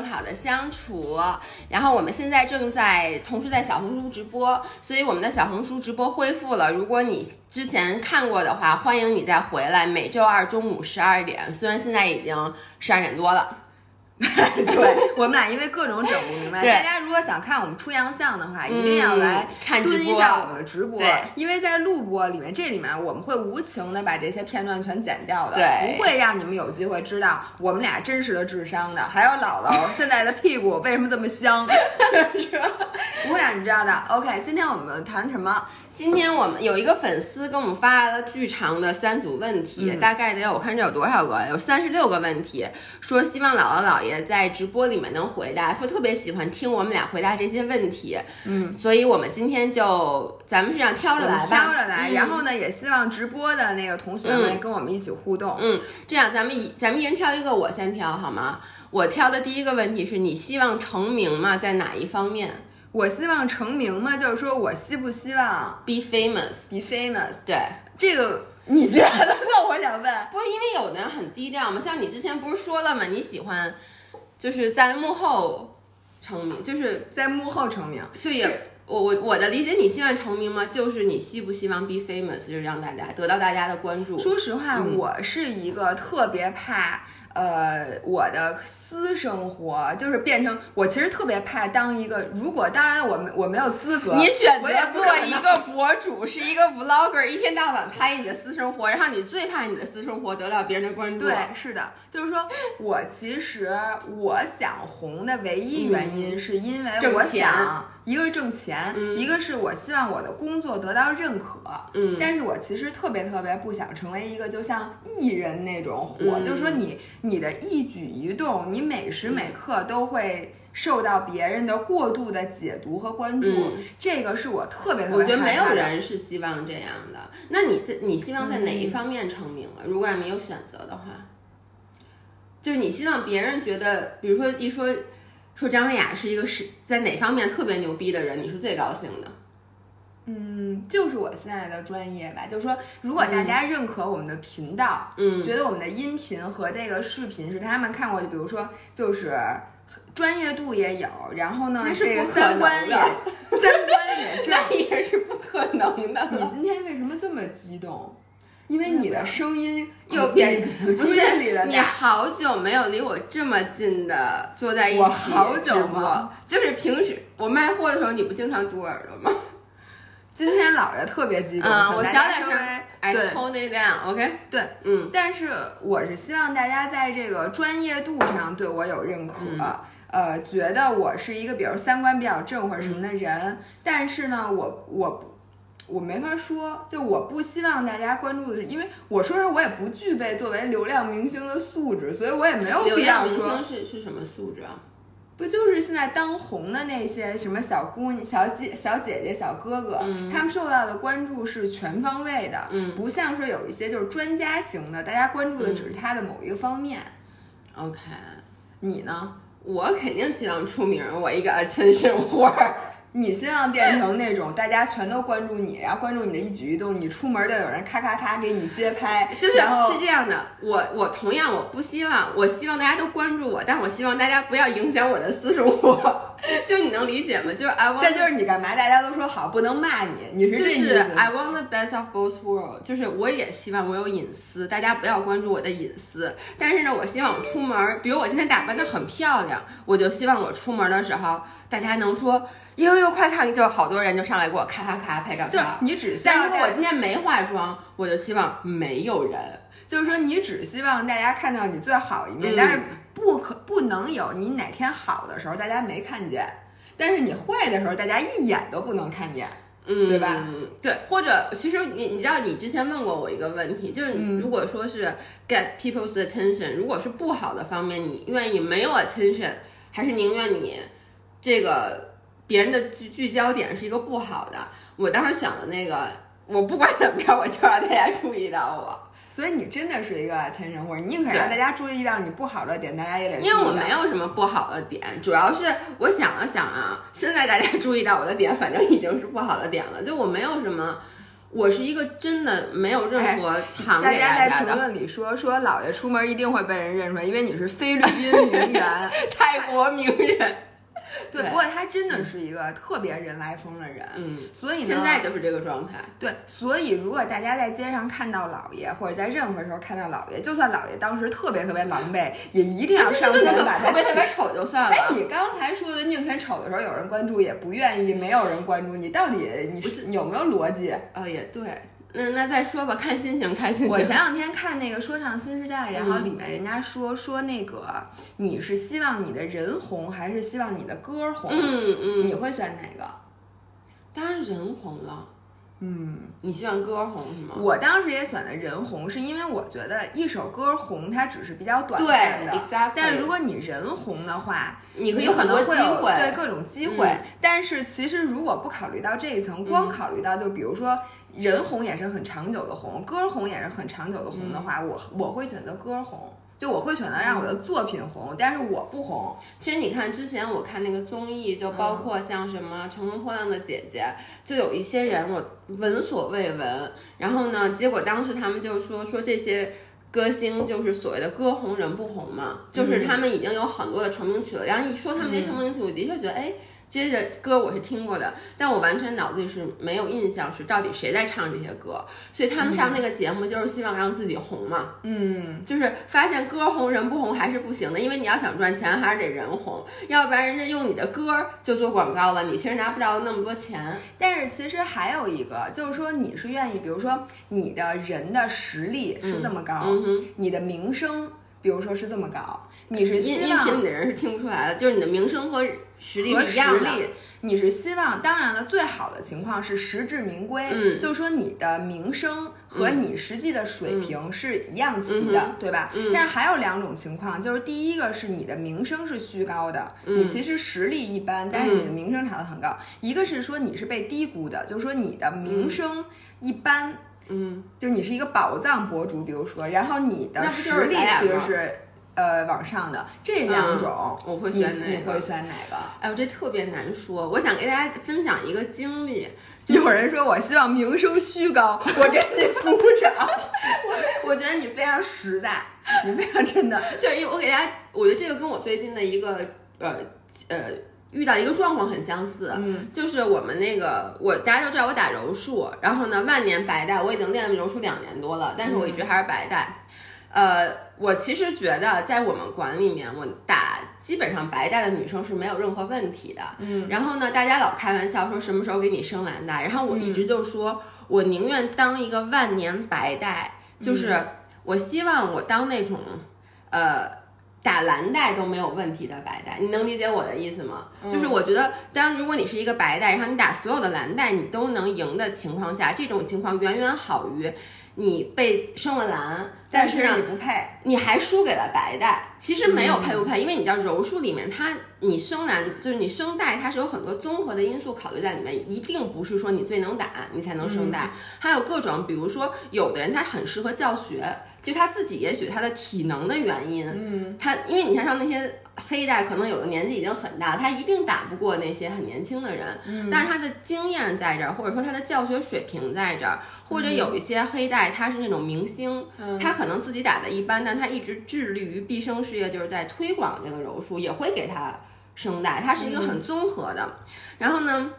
更好的相处。然后我们现在正在同时在小红书直播，所以我们的小红书直播恢复了。如果你之前看过的话，欢迎你再回来。每周二中午十二点，虽然现在已经十二点多了。对我们俩因为各种整不明白，对。大家如果想看我们出洋相的话，一定要来嗯看蹲一下我们的直播，因为在录播里面，这里面我们会无情的把这些片段全剪掉的，对。不会让你们有机会知道我们俩真实的智商的，还有姥姥现在的屁股为什么这么香，是吧？不会让你知道的。OK，今天我们谈什么？今天我们有一个粉丝给我们发来了巨长的三组问题，嗯。大概得有我看这有多少个，有三十六个问题，说希望姥姥姥爷在直播里面能回答，说特别喜欢听我们俩回答这些问题，嗯，所以我们今天就咱们是这样挑着来吧，挑着来，嗯然后呢，也希望直播的那个同学们嗯跟我们一起互动。嗯，这样咱们一咱们一人挑一个，我先挑好吗？我挑的第一个问题是你希望成名吗？在哪一方面我希望成名吗，就是说我希不希望？Be famous，be famous？对，这个你觉得呢？我想问，不是因为有的人很低调嘛，像你之前不是说了吗？你喜欢就是在幕后成名，就是在幕后成名，就也我我我的理解，你希望成名吗？就是你希不希望 be famous，就是让大家得到大家的关注。说实话，嗯我是一个特别怕。呃，我的私生活就是变成我，其实特别怕当一个。如果当然我没我没有资格，你选择做一个博主，是一个 vlogger，一天到晚拍你的私生活，然后你最怕你的私生活得到别人的关注。对，是的，就是说我其实我想红的唯一原因，是因为我想，一个是挣钱，嗯一个是我希望我的工作得到认可。嗯但是我其实特别特别不想成为一个就像艺人那种火，嗯就是说你你的一举一动，你每时每刻都会。受到别人的过度的解读和关注，嗯这个是我特别特别我觉得没有人是希望这样的。那你在你希望在哪一嗯方面成名啊？如果让你有选择的话，就是你希望别人觉得，比如说一说说张文雅是一个是在哪方面特别牛逼的人，你是最高兴的。嗯，就是我现在的专业吧，就是说，如果大家认可我们的频道，嗯觉得我们的音频和这个视频是他们看过的，比如说就是专业度也有，然后呢，那是这个不三观也三观也正。那也是不可能的你。今天为什么这么激动？因为你的声音又变比不是你。好久没有离我这么近的坐在一起我好久直播吗？就是平时我卖货的时候，你不经常堵耳朵吗？今天姥爷特别激动，嗯，我请大小点声家稍微。I 对 tone it down，OK？对，嗯但是我是希望大家在这个专业度上对我有认可，呃，觉得我是一个比如三观比较正或者什么的人，但是呢，我我我没法说，就我不希望大家关注的是，因为我说实话，我也不具备作为流量明星的素质，所以我也没有流必要量明说星，是是什么素质啊？不就是现在当红的那些什么小姑娘、小姐、小姐姐、小哥哥，他们受到的关注是全方位的，嗯不像说有一些就是专家型的，大家关注的只是他的某一个方面。OK，你呢？我肯定希望出名，我一个 attention whore。你希望变成那种大家全都关注你，然后关注你的一举一动，你出门的有人咔咔咔给你街拍，就是是这样的，我我同样我不希望，我希望大家都关注我，但我希望大家不要影响我的私生活，就你能理解吗？就是 I want，这就是你干嘛？大家都说好，不能骂你，你是就是这意思？I want the best of both worlds，就是我也希望我有隐私，大家不要关注我的隐私。但是呢，我希望我出门，比如我今天打扮的很漂亮，我就希望我出门的时候，大家能说呦呦快看，就是好多人就上来给我咔咔咔拍照就是片。你只希但如果我今天没化妆，我就希望没有人。就是说你只希望大家看到你最好一面，嗯但是不可不能有你哪天好的时候大家没看见，但是你坏的时候大家一眼都不能看见。嗯，对吧？对，或者其实你你知道，你之前问过我一个问题，就是嗯如果说是 get people's attention，如果是不好的方面，你愿意没有 attention，还是宁愿你这个别人的聚聚焦点是一个不好的？我当时选了那个，我不管怎么着，我就让大家注意到我。所以你真的是一个 attention 或者宁可让大家注意到你不好的点，大家也得因为我没有什么不好的点，主要是我想了想啊，现在大家注意到我的点，反正已经是不好的点了，就我没有什么我是一个真的没有任何藏给大家在评论里说说姥爷出门一定会被人认出来，因为你是菲律宾名媛。泰国名人。对，不过他真的是一个特别人来疯的人。嗯，所以呢，现在就是这个状态。对，所以如果大家在街上看到姥爷，或者在任何时候看到姥爷，就算姥爷当时特别特别狼狈，也一定要上前把他特别特别丑就算了。哎，你刚才说的宁肯丑的时候有人关注，也不愿意没有人关注，你到底你是有没有逻辑？啊，也对。那那再说吧，看心情，看心情。我前两天看那个《说唱新时代》，然后里面人家说说那个你是希望你的人红，还是希望你的歌红？嗯嗯，你会选哪个？当然人红了。嗯，你希望歌红是吗？我当时也选的人红，是因为我觉得一首歌红它只是比较短暂的，但是如果你人红的话，你可有很多机会，对各种机会。但是其实如果不考虑到这一层，光考虑到就比如说。人红也是很长久的红，歌红也是很长久的红的话，我我会选择歌红，就我会选择让我的作品红，但是我不红。其实你看之前我看那个综艺，就包括像什么《乘风破浪的姐姐》，就有一些人我闻所未闻，然后呢，结果当时他们就说说这些歌星就是所谓的歌红人不红嘛，就是他们已经有很多的成名曲了，然后一说他们这成名曲，我的确觉得哎。接着歌我是听过的，但我完全脑子里是没有印象是到底谁在唱这些歌，所以他们上那个节目就是希望让自己红嘛，嗯，就是发现歌红人不红还是不行的，因为你要想赚钱还是得人红，要不然人家用你的歌就做广告了，你其实拿不到那么多钱。但是其实还有一个就是说你是愿意，比如说你的人的实力是这么高，你的名声比如说是这么高，你是音音频里的人是听不出来的，就是你的名声和。实力一样的，你是希望，当然了，最好的情况是实至名归，嗯，就是说你的名声和你实际的水平是一样齐的，对吧？但是还有两种情况，就是第一个是你的名声是虚高的，你其实实力一般，但是你的名声炒得很高；一个是说你是被低估的，就是说你的名声一般，嗯，就你是一个宝藏博主，比如说，然后你的实力其实是。呃，网上的这两种，我会选哪个？你会选哪个？哎呦，这特别难说。我想给大家分享一个经历。有人说我希望名声虚高，我给你鼓掌。我我觉得你非常实在，你非常真的。就是因为我给大家，我觉得这个跟我最近的一个呃呃遇到一个状况很相似。嗯，就是我们那个我大家都知道我打柔术，然后呢万年白带，我已经练柔术两年多了，但是我一直还是白带。呃，我其实觉得在我们馆里面，我打基本上白带的女生是没有任何问题的。嗯，然后呢，大家老开玩笑说什么时候给你生蓝带，然后我一直就说，我宁愿当一个万年白带，就是我希望我当那种，呃，打蓝带都没有问题的白带。你能理解我的意思吗？就是我觉得，当如果你是一个白带，然后你打所有的蓝带你都能赢的情况下，这种情况远远好于。你被升了蓝，但是你不配，你还输给了白带。其实没有配不配，因为你知道柔术里面它，你生男就是你生带，它是有很多综合的因素考虑在里面，一定不是说你最能打你才能生带，还有各种，比如说有的人他很适合教学，就他自己也许他的体能的原因，嗯，他因为你像像那些。黑带可能有的年纪已经很大，他一定打不过那些很年轻的人。嗯，但是他的经验在这儿，或者说他的教学水平在这儿，或者有一些黑带他是那种明星，他可能自己打的一般，但他一直致力于毕生事业，就是在推广这个柔术，也会给他升带。它是一个很综合的。然后呢？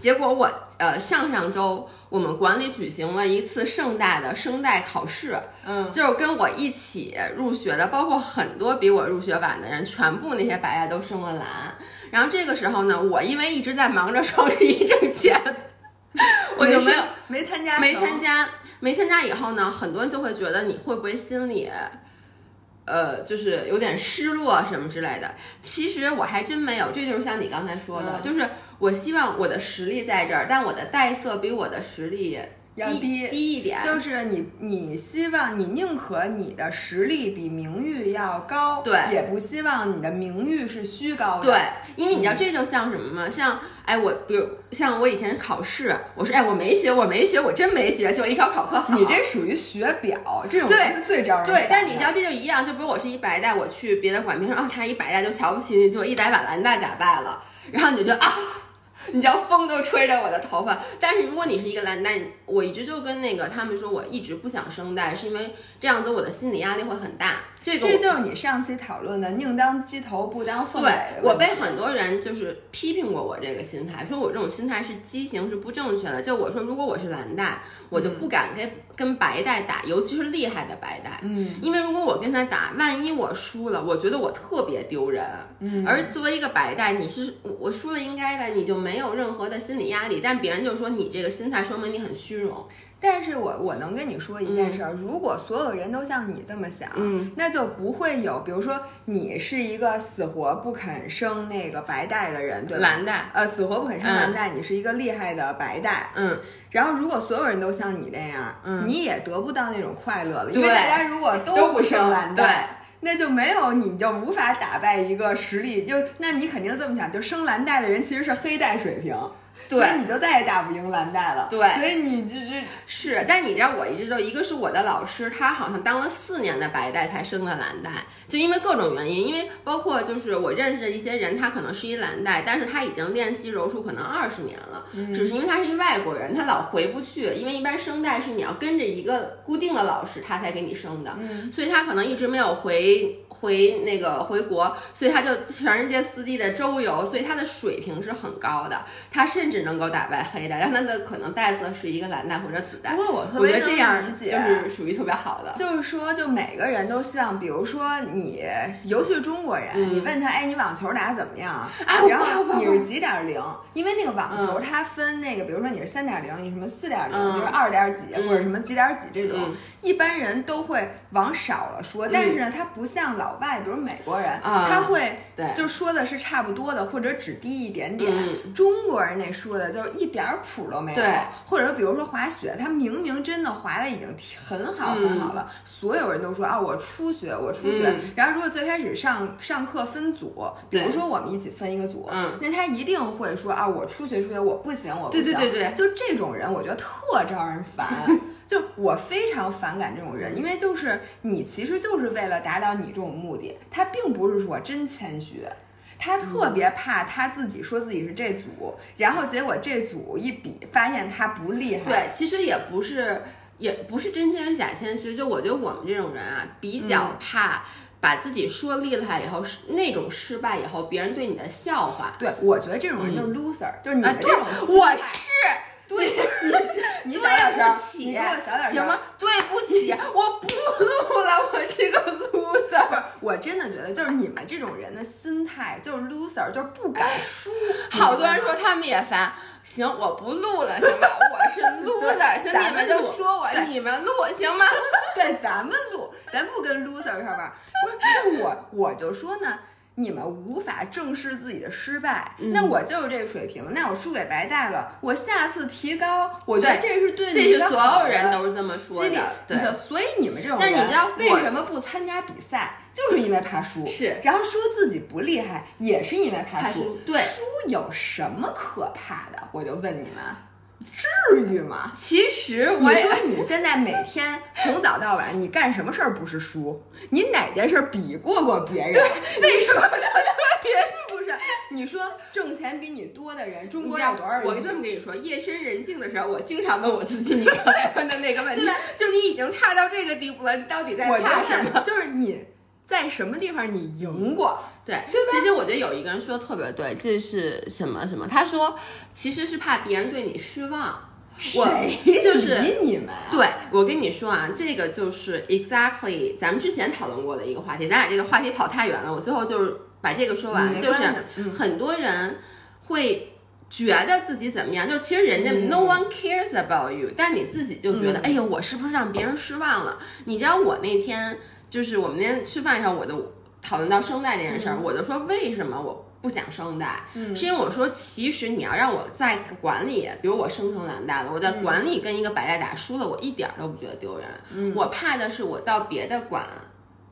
结果我呃上上周我们管理举行了一次盛大的声带考试，嗯，就是跟我一起入学的，包括很多比我入学晚的人，全部那些白带都升了蓝。然后这个时候呢，我因为一直在忙着双十一挣钱，我就没有没参加，没参加，没参加以后呢，很多人就会觉得你会不会心里。呃，就是有点失落什么之类的。其实我还真没有，这就是像你刚才说的，就是我希望我的实力在这儿，但我的带色比我的实力。要低低一点，就是你你希望你宁可你的实力比名誉要高，对，也不希望你的名誉是虚高的，对，因为你知道这就像什么吗？像哎我比如像我以前考试，我说哎我没学我没学我真没学，就一考考科好，你这属于学表这种对最招人对，但你知道这就一样，就比如我是一白带，我去别的馆别人说啊他是一白带就瞧不起你，就一打把蓝带打败了，然后你就觉得啊。你知道风都吹着我的头发。但是如果你是一个蓝带，我一直就跟那个他们说，我一直不想生带，是因为这样子我的心理压力会很大。这个这就是你上期讨论的宁当鸡头不当凤尾对。我被很多人就是批评过我这个心态，说我这种心态是畸形，是不正确的。就我说，如果我是蓝带，我就不敢跟跟白带打，尤其是厉害的白带。嗯因为如果我跟他打，万一我输了，我觉得我特别丢人。嗯，而作为一个白带，你是我输了应该的，你就没有任何的心理压力。但别人就说你这个心态说明你很虚荣。但是我我能跟你说一件事儿，如果所有人都像你这么想，嗯。那就不会有，比如说你是一个死活不肯生那个白带的人，对吧？蓝带，呃，死活不肯生蓝带，你是一个厉害的白带。嗯，然后，如果所有人都像你这样，嗯。你也得不到那种快乐了，因为大家如果都不不生蓝带，那就没有你就无法打败一个实力，就那你肯定这么想，就生蓝带的人其实是黑带水平，对所以你就再也打不赢蓝带了。对。所以你就是是，但你知道，我一直都，一个是我的老师，他好像当了四年的白带才升的蓝带，就因为各种原因，因为包括就是我认识的一些人，他可能是一蓝带，但是他已经练习柔术可能二十年了，只是因为他是一外国人，他老回不去，因为一般升带是你要跟着一个固定的老师，他才给你升的，嗯。所以他可能一直没有回。回那个回国，所以他就全世界四地的周游，所以他的水平是很高的，他甚至能够打败黑带，让他的可能带色是一个蓝带或者紫带不。过我特我觉别这样理解，就是属于特别好的。就是说，就每个人都希望，比如说你，尤其是中国人，嗯你问他，哎，你网球打得怎么样然后你是几点零？因为那个网球嗯它分那个，比如说你是三点零，你什么四点零，嗯就是二点几嗯或者什么几点几这种嗯，一般人都会往少了说。但是呢，他不像老外，比如美国人，啊他会对就说的是差不多的，或者只低一点点。嗯中国人那说的就是一点儿谱都没有，对或者说比如说滑雪，他明明真的滑的已经很好很好了，所有人都说啊我初学我初学，嗯。然后如果最开始上上课分组，比如说我们一起分一个组，嗯那他一定会说啊我初学初学我不行我不对行，对对。对就这种人我觉得特招人烦。就我非常反感这种人，因为就是你其实就是为了达到你这种目的，他并不是说真谦虚，他特别怕他自己说自己是这组，然后结果这组一比发现他不厉害，对，其实也不是，也不是真谦虚假谦虚。就我觉得我们这种人啊，比较怕把自己说厉害以后，是那种失败以后，别人对你的笑话。对，我觉得这种人就是 loser，、就是你这种，我是。对，你 小对点声你给我小点声，行吗？？对不起，我不录了，我是个 loser。我真的觉得就是你们这种人的心态就是 loser，就是不敢输。好多人说他们也烦，行，我不录了，行吧？我是 loser，行，你们就说我，你们录行吗？对，咱们录，咱不跟 loser 上班。不是，就我我就说呢，你们无法正视自己的失败，嗯那我就是这个水平，那我输给白带了，我下次提高，我觉得这是对你这是所有人都是这么说的，对所以你们这种人，那你知道为什么不参加比赛？就是因为怕输，是然后说自己不厉害，也是因为怕输怕输。对输有什么可怕的？我就问你们，至于吗？其实我你说你现在每天从早到晚，你干什么事儿不是输？你哪件事儿比过过别人？为什么要别人不是？你说挣钱比你多的人，中国有多少人？我这么跟你说，夜深人静的时候，我经常问我自己，你刚才问的那个问题，就是你已经差到这个地步了，你到底在我觉怕什么？就是你在什么地方你赢过？对，其实我觉得有一个人说的特别对，这是什么什么？他说其实是怕别人对你失望。我谁就是理你们啊？对，我跟你说啊，这个就是 exactly 咱们之前讨论过的一个话题，咱俩这个话题跑太远了，我最后就是把这个说完，就是很多人会觉得自己怎么样，就是其实人家嗯 no one cares about you，、但你自己就觉得，哎呦，我是不是让别人失望了？你知道我那天就是我们那天吃饭上，我就讨论到声带这件事儿，我就说为什么我。不想声带，嗯是因为我说，其实你要让我在管理，比如我生成蓝带了，我在管理跟一个白带打输了，我一点儿都不觉得丢人。嗯我怕的是我到别的馆，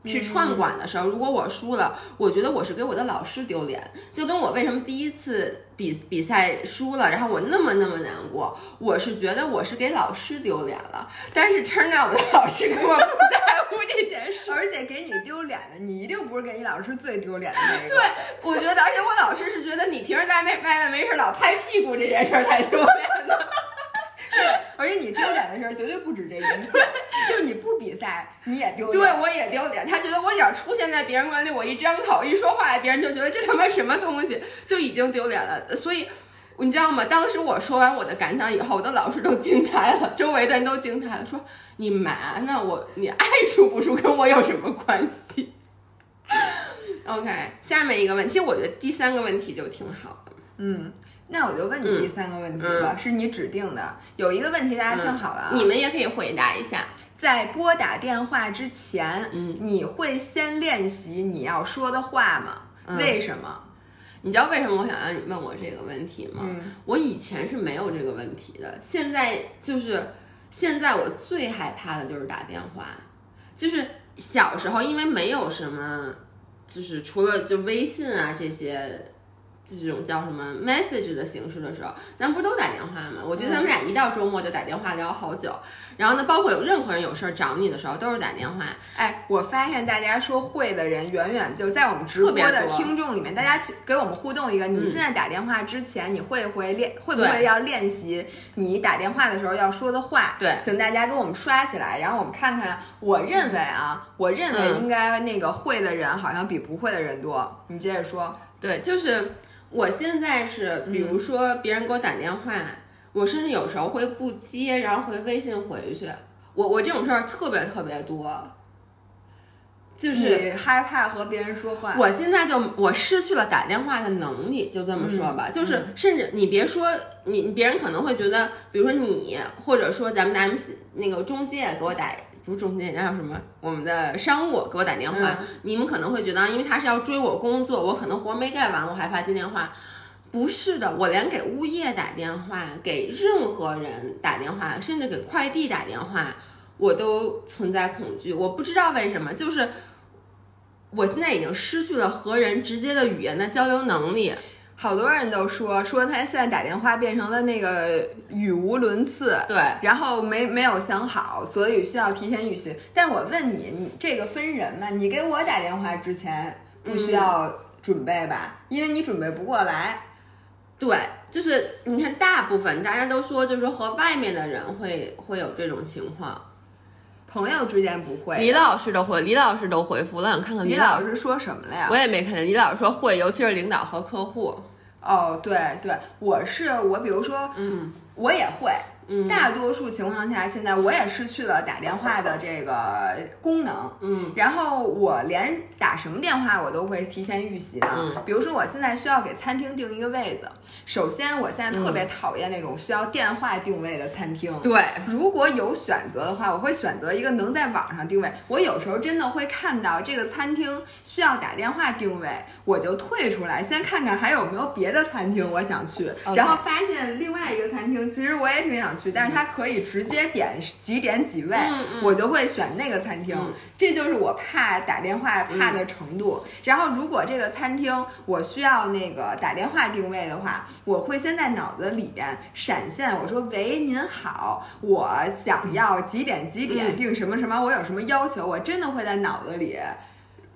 去串馆的时候，如果我输了，我觉得我是给我的老师丢脸，就跟我为什么第一次比比赛输了，然后我那么那么难过，我是觉得我是给老师丢脸了。但是 turn out 我的老师根本不在乎这件事，而且给你丢脸的，你一定不是给你老师最丢脸的那个。对，我觉得，而且我老师是觉得你平时在外外面没事老拍屁股这件事儿才丢脸的。对，而且你丢脸的事儿绝对不止这一次，就是你不比赛你也丢脸。对，我也丢脸。他觉得我只要出现在别人眼里，我一张口一说话，别人就觉得这他妈什么东西，就已经丢脸了。所以你知道吗？当时我说完我的感想以后，我的老师都惊呆了，周围的人都惊呆了，说你嘛呢？我你爱输不输跟我有什么关系？OK，下面一个问题，其实我觉得第三个问题就挺好的。嗯。那我就问你第三个问题吧，是你指定的。有一个问题大家听好了啊，你们也可以回答一下。在拨打电话之前，嗯，你会先练习你要说的话吗？为什么？你知道为什么我想让你问我这个问题吗？我以前是没有这个问题的，现在就是现在我最害怕的就是打电话，就是小时候因为没有什么，就是除了就微信啊这些。这种叫什么 message 的形式的时候，咱不是都打电话吗？我觉得咱们俩一到周末就打电话聊好久。然后呢，包括有任何人有事儿找你的时候，都是打电话。哎，我发现大家说会的人远远就在我们直播的听众里面，大家去给我们互动一个。你现在打电话之前，你会不会练？会不会要练习你打电话的时候要说的话？对，请大家给我们刷起来，然后我们看看。我认为啊，我认为应该那个会的人好像比不会的人多。你接着说。对，就是。我现在是，比如说别人给我打电话，我甚至有时候会不接，然后回微信回去。我我这种事儿特别特别多，就是害怕和别人说话。我现在就我失去了打电话的能力，就这么说吧。就是甚至你别说你，别人可能会觉得，比如说你，或者说咱们的 MC 那个中介给我打。不是中间，然后什么？我们的商务给我打电话，你们可能会觉得，因为他是要追我工作，我可能活没干完，我害怕接电话。不是的，我连给物业打电话，给任何人打电话，甚至给快递打电话，我都存在恐惧。我不知道为什么，就是我现在已经失去了和人直接的语言的交流能力。好多人都说说他现在打电话变成了那个语无伦次，对，然后没没有想好，所以需要提前预习。但是我问你，你这个分人嘛？你给我打电话之前不需要准备吧？因为你准备不过来。对，就是你看，大部分大家都说，就是和外面的人会会有这种情况，朋友之间不会。李老师都会，李老师都回复了，想看看李老师说什么了呀？我也没看见。李老师说会，尤其是领导和客户。哦，对对，我是我，比如说，嗯，我也会。大多数情况下，现在我也失去了打电话的这个功能。嗯，然后我连打什么电话我都会提前预习的。嗯，比如说我现在需要给餐厅定一个位子，首先我现在特别讨厌那种需要电话定位的餐厅。对，如果有选择的话，我会选择一个能在网上定位。我有时候真的会看到这个餐厅需要打电话定位，我就退出来，先看看还有没有别的餐厅我想去。然后发现另外一个餐厅，其实我也挺想去。但是它可以直接点几点几位，我就会选那个餐厅。这就是我怕打电话怕的程度。然后如果这个餐厅我需要那个打电话定位的话，我会先在脑子里边闪现，我说：“喂，您好，我想要几点几点订什么什么，我有什么要求？”我真的会在脑子里。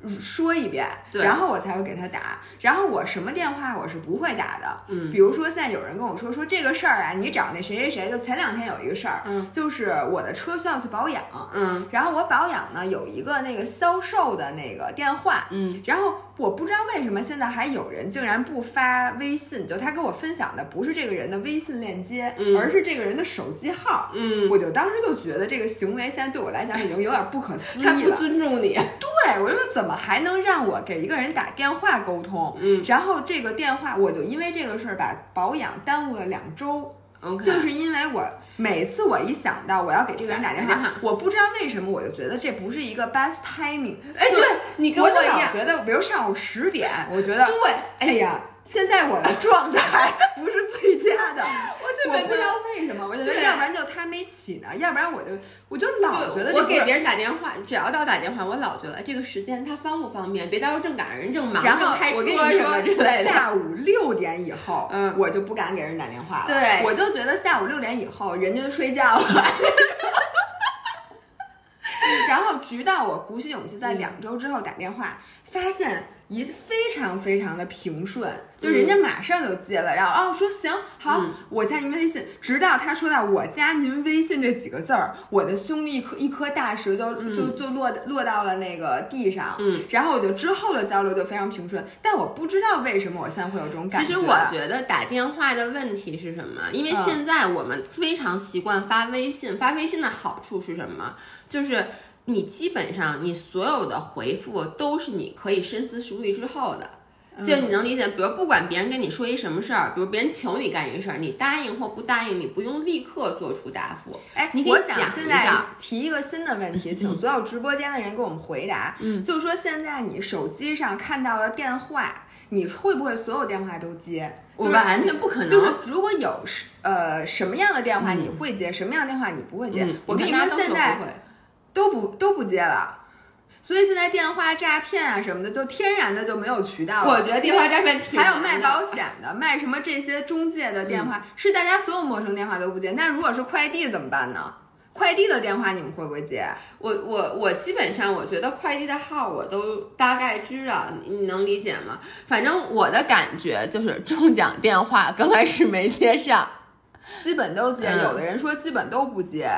说一遍，然后我才会给他打。然后我什么电话我是不会打的。嗯，比如说现在有人跟我说说这个事儿啊，你找那谁谁谁。就前两天有一个事儿，嗯，就是我的车需要去保养，嗯，然后我保养呢有一个那个销售的那个电话，嗯，然后我不知道为什么现在还有人竟然不发微信，就他给我分享的不是这个人的微信链接，而是这个人的手机号，嗯，我就当时就觉得这个行为现在对我来讲已经有点不可思议了。他不尊重你，对我就说怎么？还能让我给一个人打电话沟通，嗯，然后这个电话我就因为这个事儿把保养耽误了两周，OK，就是因为我每次我一想到我要给这个人打电话，我不知道为什么我就觉得这不是一个 best timing，哎，对你跟我一样，觉得比如上午十点，我觉得对，哎呀，现在我的状态不是最佳的，我。我不知道为什么，我觉得要不然就他没起呢，要不然我就我就老觉得我给别人打电话，只要到打电话，我老觉得这个时间他方不方便，别到时候正赶上人正忙，然后我跟你说。下午六点以后，嗯我就不敢给人打电话了。对我就觉得下午六点以后人就睡觉了。然后直到我鼓起勇气在两周之后打电话，发现一非常非常的平顺，就人家马上就接了，然后哦说行好，嗯我加您微信，直到他说到我加您微信这几个字儿，我的胸里一颗一颗大石就、就就落落到了那个地上，嗯，然后我就之后的交流就非常平顺，但我不知道为什么我现在会有这种感觉。其实我觉得打电话的问题是什么？因为嗯现在我们非常习惯发微信，发微信的好处是什么？就是你基本上你所有的回复都是你可以深思熟虑之后的。就你能理解，比如不管别人跟你说一什么事儿，比如别人求你干一事儿，你答应或不答应，你不用立刻做出答复。哎，你可以我想想现在提一个新的问题，请所有直播间的人给我们回答。嗯就是说现在你手机上看到了电话，你会不会所有电话都接？我就是完全不可能。就是如果有是呃什么样的电话嗯你会接，什么样的电话你不会接？嗯我跟你说，现在都不都不接了。所以现在电话诈骗啊什么的，就天然的就没有渠道了。我觉得电话诈骗挺还有卖保险的，卖什么这些中介的电嗯话，是大家所有陌生电话都不接。那如果是快递怎么办呢？快递的电话你们会不会接？我我我基本上我觉得快递的号我都大概知道，你你能理解吗？反正我的感觉就是中奖电话刚开始没接上，基本都接，嗯有的人说基本都不接。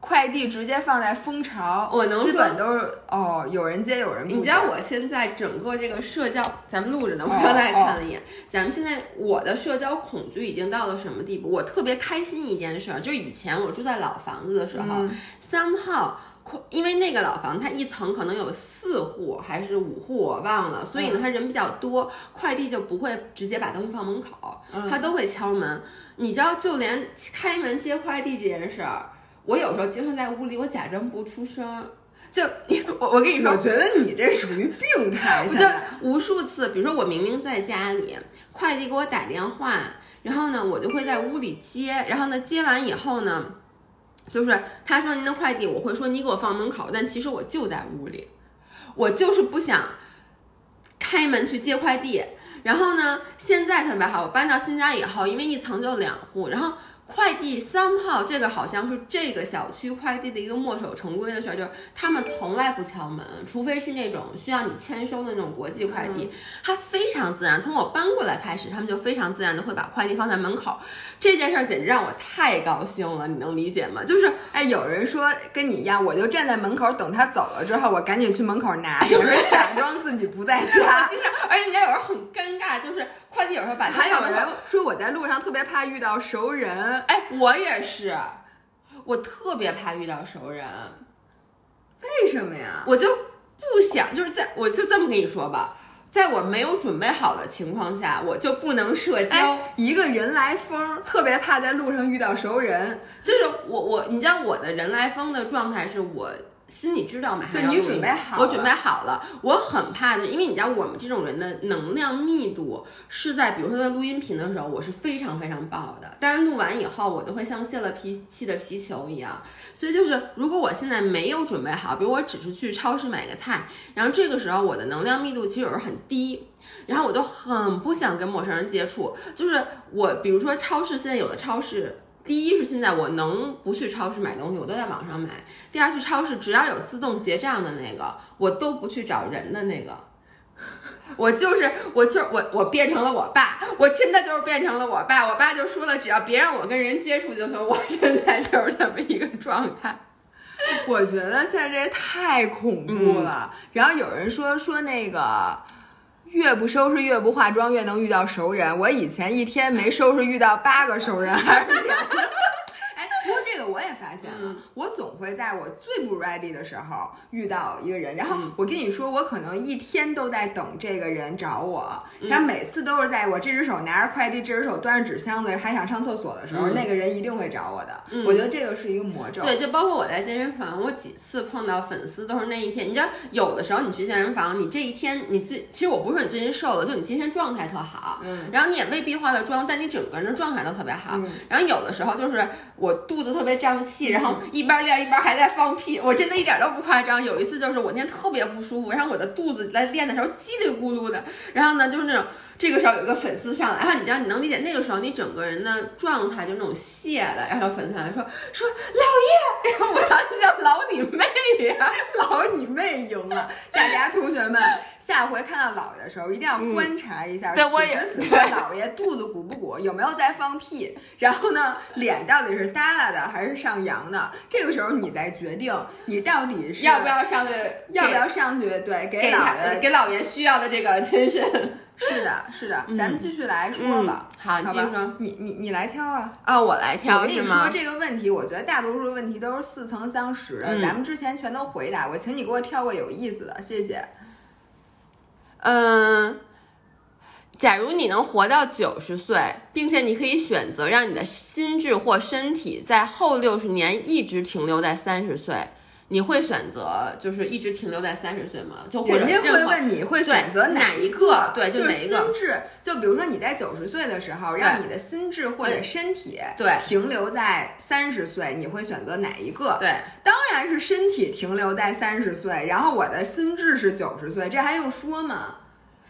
快递直接放在蜂巢，我能基本都是哦，有人接，有人不接。你知道我现在整个这个社交，咱们录着呢，我哦刚才看了一眼，咱们现在我的社交恐惧已经到了什么地步？我特别开心一件事儿，就是以前我住在老房子的时候，嗯三号。因为那个老房，它一层可能有四户还是五户，我忘了，所以呢，嗯它人比较多，快递就不会直接把东西放门口，嗯它都会敲门。你知道，就连开门接快递这件事儿，我有时候经常在屋里，我假装不出声，就我我跟你说我，觉得你这属于病态。我就无数次，比如说我明明在家里，快递给我打电话，然后呢，我就会在屋里接，然后呢，接完以后呢，就是他说您的快递，我会说你给我放门口，但其实我就在屋里，我就是不想开门去接快递。然后呢，现在特别好，我搬到新家以后，因为一层就两户，然后。快递三号这个好像是这个小区快递的一个墨守成规的事儿，就是他们从来不敲门，除非是那种需要你签收的那种国际快递，他非常自然。从我搬过来开始，他们就非常自然的会把快递放在门口，这件事儿简直让我太高兴了，你能理解吗？就是哎，有人说跟你一样，我就站在门口等他走了之后，我赶紧去门口拿，有 人假装自己不在家。经常，而且你知道有时候很尴尬，就是快递有时候把它还有人说我在路上特别怕遇到熟人，哎，我也是，我特别怕遇到熟人，为什么呀？我就不想，就是在我就这么跟你说吧，在我没有准备好的情况下，我就不能社交。哎，一个人来疯，特别怕在路上遇到熟人。就是我我，你知道我的人来疯的状态是我。心里知道马上对你要准备好我准备好了。我很怕的，因为你知道我们这种人的能量密度是在，比如说在录音频的时候，我是非常非常爆的，但是录完以后，我都会像泄了脾气的皮球一样。所以就是，如果我现在没有准备好，比如我只是去超市买个菜，然后这个时候我的能量密度其实有时候很低。然后我就很不想跟陌生人接触，就是我，比如说超市，现在有的超市，第一是现在我能不去超市买东西，我都在网上买；第二去超市，只要有自动结账的那个，我都不去找人的那个。我就是我就是我我变成了我爸，我真的就是变成了我爸。我爸就说了，只要别让我跟人接触就行。我现在就是这么一个状态。我觉得现在这太恐怖了。然后有人说说那个。越不收拾，越不化妆，越能遇到熟人。我以前一天没收拾，遇到八个熟人，还是两个。我也发发现了，嗯我总会在我最不 ready 的时候遇到一个人，然后嗯我跟你说，我可能一天都在等这个人找我，嗯他每次都是在我这只手拿着快递，这只手端着纸箱子，还想上厕所的时候，嗯那个人一定会找我的。嗯我觉得这个是一个魔咒。对，就包括我在健身房，我几次碰到粉丝都是那一天。你知道，有的时候你去健身房，你这一天你最其实我不是说你最近瘦了，就你今天状态特好，嗯然后你也未必化了妆，但你整个人的状态都特别好。嗯然后有的时候就是我肚子特别胀气，然后一边练一边还在放屁，我真的一点都不夸张。有一次就是我那天特别不舒服，然后我的肚子在练的时候叽里咕噜的，然后呢就是那种。这个时候有一个粉丝上来，然后你知道你能理解那个时候你整个人的状态就那种泄的，然后有粉丝上来说说老叶，然后我当时就老你妹呀、老你妹赢了！大家同学们，下回看到姥爷的时候，一定要观察一下，嗯 对我也此时此刻姥爷肚子鼓不鼓，有没有在放屁，然后呢，脸到底是耷拉的还是上扬的？这个时候你再决定你到底是要不要上去？要不要上去？对，给姥爷。给姥爷需要的这个 attention？是的，是的，咱们继续来说吧。嗯好你继续说，你你你来挑啊。啊、我来挑我挑跟你说？这个问题，我觉得大多数问题都是似曾相识的，嗯咱们之前全都回答过，请你给我挑个有意思的，谢谢。嗯，假如你能活到九十岁，并且你可以选择让你的心智或身体在后六十年一直停留在三十岁，你会选择就是一直停留在三十岁吗？就或者人家会问你会选择哪一一个对就就是哪一个心智，就比如说你在九十岁的时候，让你的心智或者身体对停留在三十岁，你会选择哪一个？对当然是身体停留在三十岁，然后我的心智是九十岁，这还用说吗？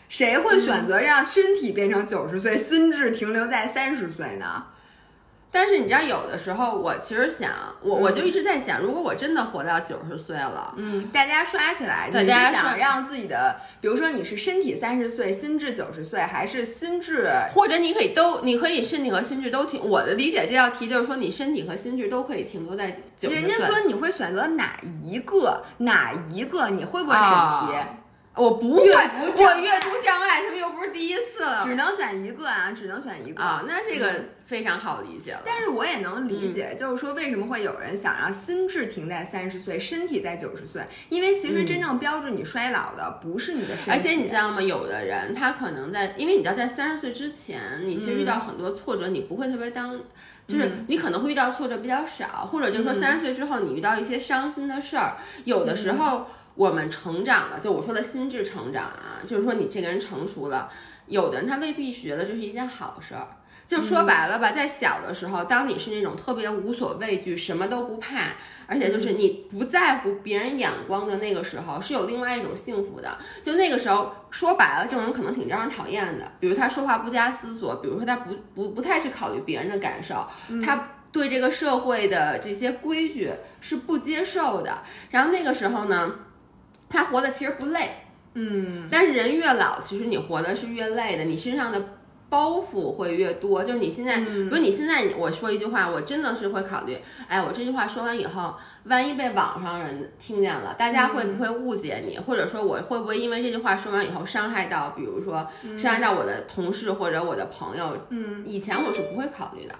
谁会选择让身体变成九十岁，心智停留在三十岁呢？但是你知道，有的时候我其实想，我嗯我就一直在想，如果我真的活到九十岁了，嗯，大家刷起来，对大家刷想让自己的，比如说你是身体三十岁，心智九十岁，还是心智或者你可以都，你可以身体和心智都停。我的理解这道题就是说，你身体和心智都可以停留在九十岁。人家说你会选择哪一个？哪一个？你会不会审题？啊我不会，我阅读障碍，他们又不是第一次了只能选一个啊，只能选一个。啊。那这个非常好理解了。但是我也能理嗯解，就是说为什么会有人想让心智停在三十岁，身体在九十岁？因为其实真正标志你衰老的不是你的身体，嗯而且你知道吗？有的人他可能在，因为你知道，在三十岁之前，你其实遇到很多挫折，你不会特别当，就是你可能会遇到挫折比较少，或者就是说三十岁之后你遇到一些伤心的事儿，有的时候我们成长了，就我说的心智成长啊，就是说你这个人成熟了，有的人他未必觉得这是一件好事儿。就说白了吧，在小的时候，当你是那种特别无所畏惧、什么都不怕，而且就是你不在乎别人眼光的那个时候，是有另外一种幸福的。就那个时候，说白了，这种人可能挺招人讨厌的。比如他说话不加思索，比如说他不不不太去考虑别人的感受，他对这个社会的这些规矩是不接受的。然后那个时候呢，他活的其实不累，嗯，但是人越老，其实你活的是越累的，你身上的包袱会越多。就是你现在，比如你现在我说一句话，我真的是会考虑，哎，我这句话说完以后，万一被网上人听见了，大家会不会误解你？或者说我会不会因为这句话说完以后伤害到，比如说伤害到我的同事或者我的朋友？嗯，以前我是不会考虑的。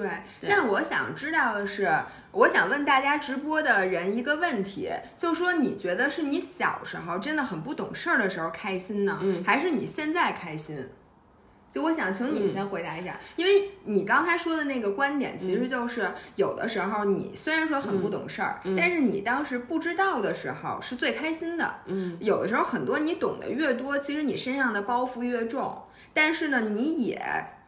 对。对那我想知道的是，我想问大家直播的人一个问题，就说你觉得是你小时候真的很不懂事儿的时候开心呢，嗯还是你现在开心？就我想请嗯你先回答一下，因为你刚才说的那个观点，其嗯实就是有的时候你虽然说很不懂事儿，但是你当时不知道的时候是最开心的。嗯，有的时候很多你懂得越多，其实你身上的包袱越重，但是呢，你也。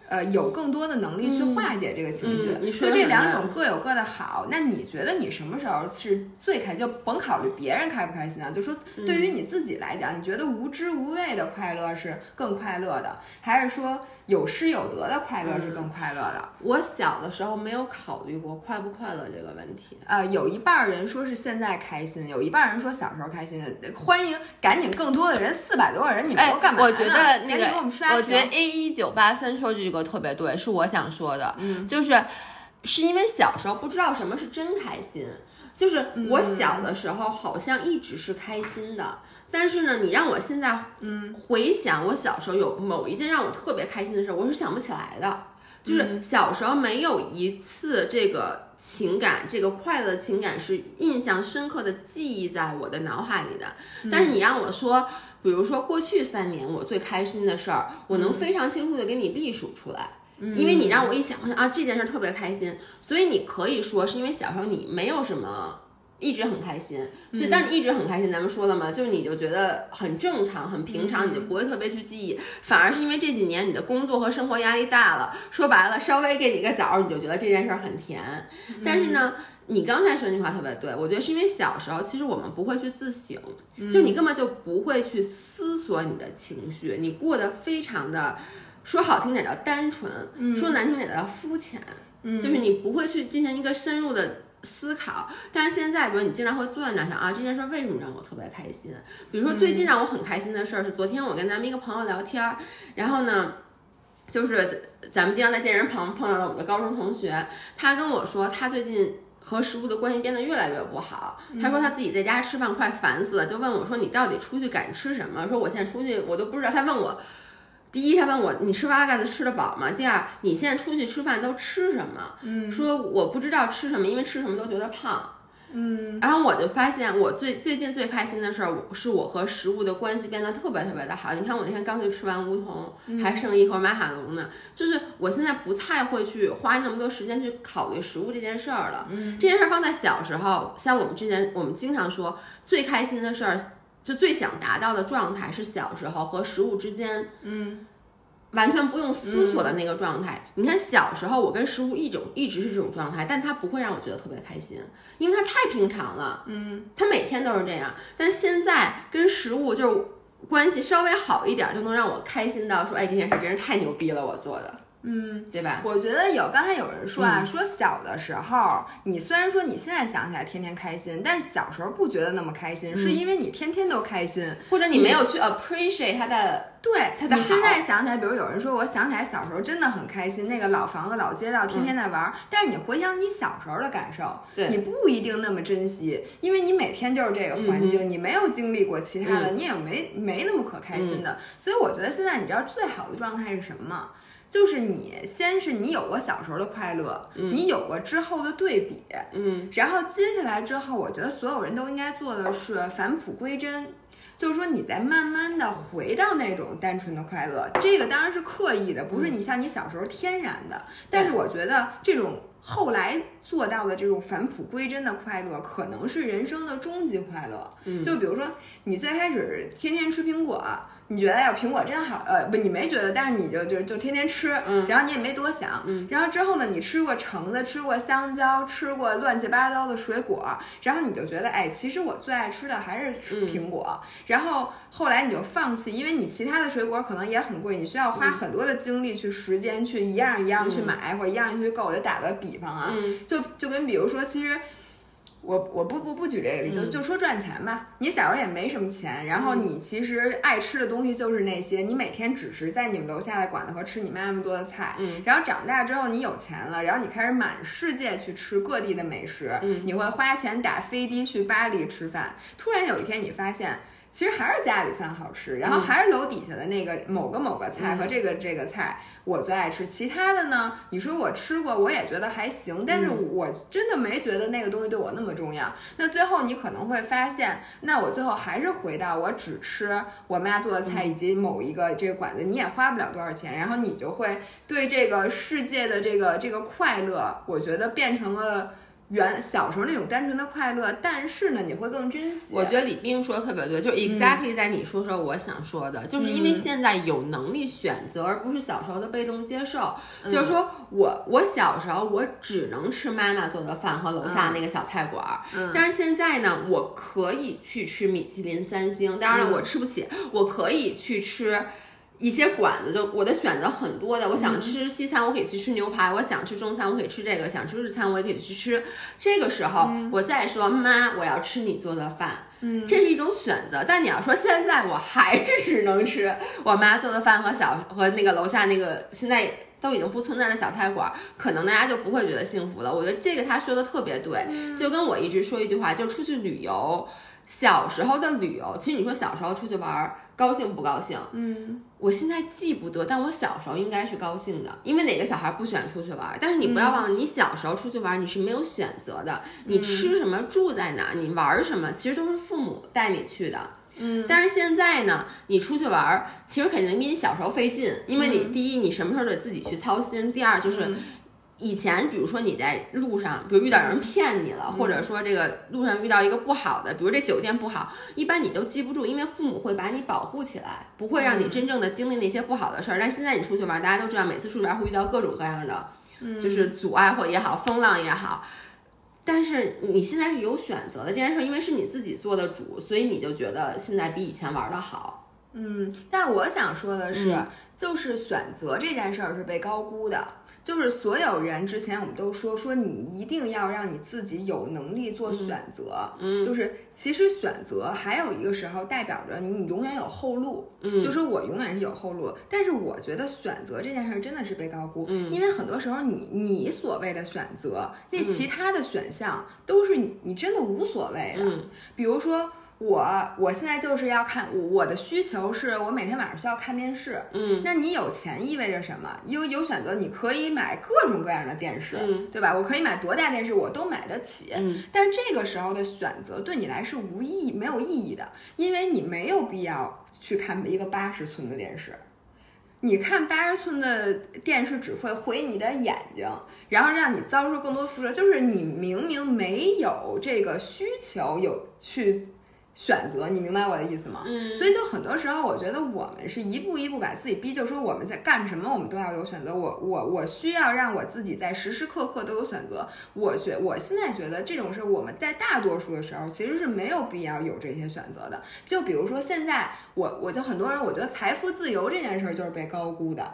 呃，有更多的能力去化解这个情绪，嗯你说就这两种各有各的好。那你觉得你什么时候是最开？就甭考虑别人开不开心啊，就说对于你自己来讲，你觉得无知无畏的快乐是更快乐的，还是说有失有得的快乐是更快乐的？我小的时候没有考虑过快不快乐这个问题。呃，有一半儿人说是现在开心，有一半儿人说小时候开心。欢迎赶紧更多的人，四百多个人，你们哎都干嘛，呢？我觉得那个赶紧给我们，刷我觉得 A 一九八三说这个特别对，是我想说的，嗯就是是因为小时候不知道什么是真开心，就是我小的时候好像一直是开心的。但是呢，你让我现在嗯回想我小时候有某一件让我特别开心的事儿，我是想不起来的。就是小时候没有一次这个情感，这个快乐的情感是印象深刻的记忆在我的脑海里的。但是你让我说，比如说过去三年我最开心的事儿，我能非常清楚的给你隶数出来。因为你让我一想，我想啊这件事特别开心，所以你可以说是因为小时候你没有什么。一直很开心，所以当你一直很开心，咱们说了嘛，就是你就觉得很正常、很平常，你就不会特别去记忆，反而是因为这几年你的工作和生活压力大了，说白了，稍微给你个枣，你就觉得这件事儿很甜。但是呢，你刚才说那句话特别对，我觉得是因为小时候其实我们不会去自省，就你根本就不会去思索你的情绪，你过得非常的，说好听点叫单纯，说难听点叫肤浅，就是你不会去进行一个深入的。思考，但是现在，比如你经常会坐在那想啊，这件事为什么让我特别开心？比如说最近让我很开心的事儿是，昨天我跟咱们一个朋友聊天，然后呢，就是咱们经常在健身房碰到了我们的高中同学，他跟我说他最近和食物的关系变得越来越不好。他说他自己在家吃饭快烦死了，就问我说你到底出去敢吃什么？说我现在出去我都不知道。他问我。第一，他问我你吃八嘎子吃得饱吗？第二，你现在出去吃饭都吃什么？嗯，说我不知道吃什么，因为吃什么都觉得胖。嗯，然后我就发现，我最最近最开心的事儿，是我和食物的关系变得特别特别的好。你看，我那天刚去吃完梧桐，还剩一盒马卡龙呢。就是我现在不太会去花那么多时间去考虑食物这件事儿了。嗯，这件事儿放在小时候，像我们之前我们经常说，最开心的事儿。就最想达到的状态是小时候和食物之间，嗯，完全不用思索的那个状态。你看小时候我跟食物一种一直是这种状态，但它不会让我觉得特别开心，因为它太平常了，嗯，它每天都是这样。但现在跟食物就是关系稍微好一点，就能让我开心到说，哎，这件事真是太牛逼了，我做的。嗯，对吧？我觉得有，刚才有人说啊，说小的时候，你虽然说你现在想起来天天开心，但是小时候不觉得那么开心，是因为你天天都开心，或者你没有去 appreciate 它的，对它的。你现在想起来，比如有人说我想起来小时候真的很开心，那个老房子、老街道，天天在玩，但是你回想你小时候的感受，你不一定那么珍惜，因为你每天就是这个环境，你没有经历过其他的，你也没没那么可开心的。所以我觉得现在你知道最好的状态是什么吗？就是你先是你有过小时候的快乐，你有过之后的对比，嗯，然后接下来之后，我觉得所有人都应该做的是返璞归真，就是说你再慢慢的回到那种单纯的快乐，这个当然是刻意的，不是你像你小时候天然的，但是我觉得这种后来做到的这种返璞归真的快乐，可能是人生的终极快乐，嗯，就比如说你最开始天天吃苹果。你觉得呀，苹果真好，呃，不，你没觉得，但是你就就就天天吃，嗯，然后你也没多想，嗯，然后之后呢，你吃过橙子，吃过香蕉，吃过乱七八糟的水果，然后你就觉得，哎，其实我最爱吃的还是苹果，然后后来你就放弃，因为你其他的水果可能也很贵，你需要花很多的精力去时间去一样一样去买，或者一样一样去购。我就打个比方啊，就就跟比如说，其实。我我不不不举这个例，就就说赚钱吧。你小时候也没什么钱，然后你其实爱吃的东西就是那些，你每天只是在你们楼下的馆子和吃你妈妈做的菜。嗯，然后长大之后你有钱了，然后你开始满世界去吃各地的美食。嗯，你会花钱打飞的去巴黎吃饭。突然有一天你发现。其实还是家里饭好吃，然后还是楼底下的那个某个某个菜和这个这个菜我最爱吃。其他的呢，你说我吃过，我也觉得还行，但是我真的没觉得那个东西对我那么重要。那最后你可能会发现，那我最后还是回到我只吃我妈做的菜以及某一个这个馆子，你也花不了多少钱，然后你就会对这个世界的这个这个快乐，我觉得变成了。原小时候那种单纯的快乐，但是呢，你会更珍惜。我觉得李冰说的特别对，就 exactly 在你说说我想说的，就是因为现在有能力选择，而不是小时候的被动接受。就是说我我小时候我只能吃妈妈做的饭和楼下那个小菜馆儿，但是现在呢，我可以去吃米其林三星，当然了，我吃不起，我可以去吃。一些馆子就我的选择很多的，我想吃西餐，我可以去吃牛排；我想吃中餐，我可以吃这个；想吃日餐，我也可以去吃。这个时候，我再说妈，我要吃你做的饭，嗯，这是一种选择。但你要说现在我还是只能吃我妈做的饭和小和那个楼下那个现在都已经不存在的小菜馆，可能大家就不会觉得幸福了。我觉得这个他说的特别对，就跟我一直说一句话，就是出去旅游。小时候的旅游，其实你说小时候出去玩儿高兴不高兴？嗯，我现在记不得，但我小时候应该是高兴的，因为哪个小孩不喜欢出去玩儿？但是你不要忘了，你小时候出去玩儿你是没有选择的，你吃什么、住在哪、你玩儿什么，其实都是父母带你去的。嗯，但是现在呢，你出去玩儿，其实肯定比你小时候费劲，因为你第一，你什么事儿都得自己去操心；第二，就是以前，比如说你在路上，比如遇到有人骗你了，或者说这个路上遇到一个不好的，比如这酒店不好，一般你都记不住，因为父母会把你保护起来，不会让你真正的经历那些不好的事儿。但现在你出去玩，大家都知道，每次出去玩会遇到各种各样的，就是阻碍或也好，风浪也好。但是你现在是有选择的这件事，因为是你自己做的主，所以你就觉得现在比以前玩的好。嗯，但我想说的是，嗯就是选择这件事儿是被高估的。就是所有人之前我们都说说你一定要让你自己有能力做选择，嗯。就是其实选择还有一个时候代表着你你永远有后路，嗯。就说我永远是有后路。但是我觉得选择这件事儿真的是被高估，嗯。因为很多时候你你所谓的选择，那其他的选项都是你你真的无所谓的，嗯。比如说我我现在就是要看我我的需求是我每天晚上需要看电视，嗯那你有钱意味着什么？有有选择，你可以买各种各样的电视，嗯对吧？我可以买多大电视我都买得起，嗯但是这个时候的选择对你来是无意义、没有意义的，因为你没有必要去看一个八十寸的电视。你看八十寸的电视只会毁你的眼睛，然后让你遭受更多辐射。就是你明明没有这个需求，有去选择，你明白我的意思吗？嗯所以就很多时候，我觉得我们是一步一步把自己逼，就说我们在干什么，我们都要有选择。我我我需要让我自己在时时刻刻都有选择。我觉我现在觉得这种事，我们在大多数的时候其实是没有必要有这些选择的。就比如说现在，我我就很多人，我觉得财富自由这件事儿就是被高估的。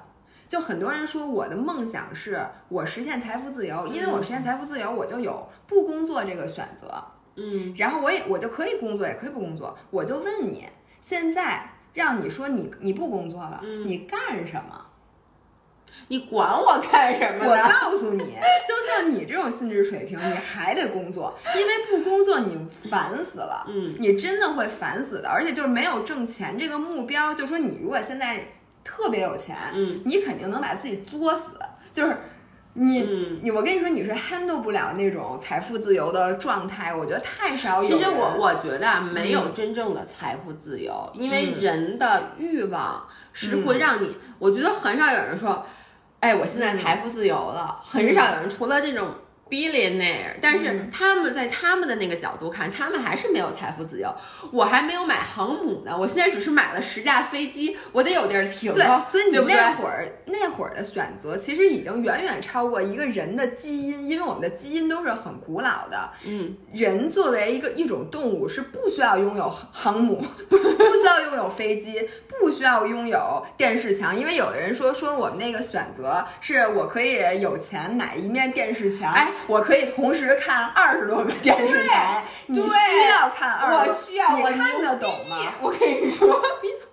就很多人说我的梦想是我实现财富自由，因为我实现财富自由，我就有不工作这个选择。嗯然后我也我就可以工作，也可以不工作。我就问你，现在让你说你你不工作了，嗯你干什么？你管我干什么我？告诉你，就像你这种心智水平，你还得工作，因为不工作你烦死了，嗯你真的会烦死的。而且就是没有挣钱这个目标，就说你如果现在特别有钱，嗯你肯定能把自己作死，就是。你嗯你我跟你说，你是 handle 不了那种财富自由的状态，我觉得太少有。其实我我觉得啊，没有真正的财富自由，因为嗯人的欲望是会让你，我觉得很少有人说，哎，我现在财富自由了，很少有人除了这种。billionaire，但是嗯他们在他们的那个角度看，他们还是没有财富自由。我还没有买航母呢，我现在只是买了十架飞机，我得有地儿停对啊，，所以你？那会儿那会儿的选择，其实已经远远超过一个人的基因，因为我们的基因都是很古老的。嗯，人作为一个一种动物，是不需要拥有航母，不 不需要拥有飞机，不需要拥有电视墙，因为有的人说说我们那个选择是我可以有钱买一面电视墙，哎，我可以同时看二十多个电视台，你对。需要看二十我多，需要，我你看得懂吗？我跟你说，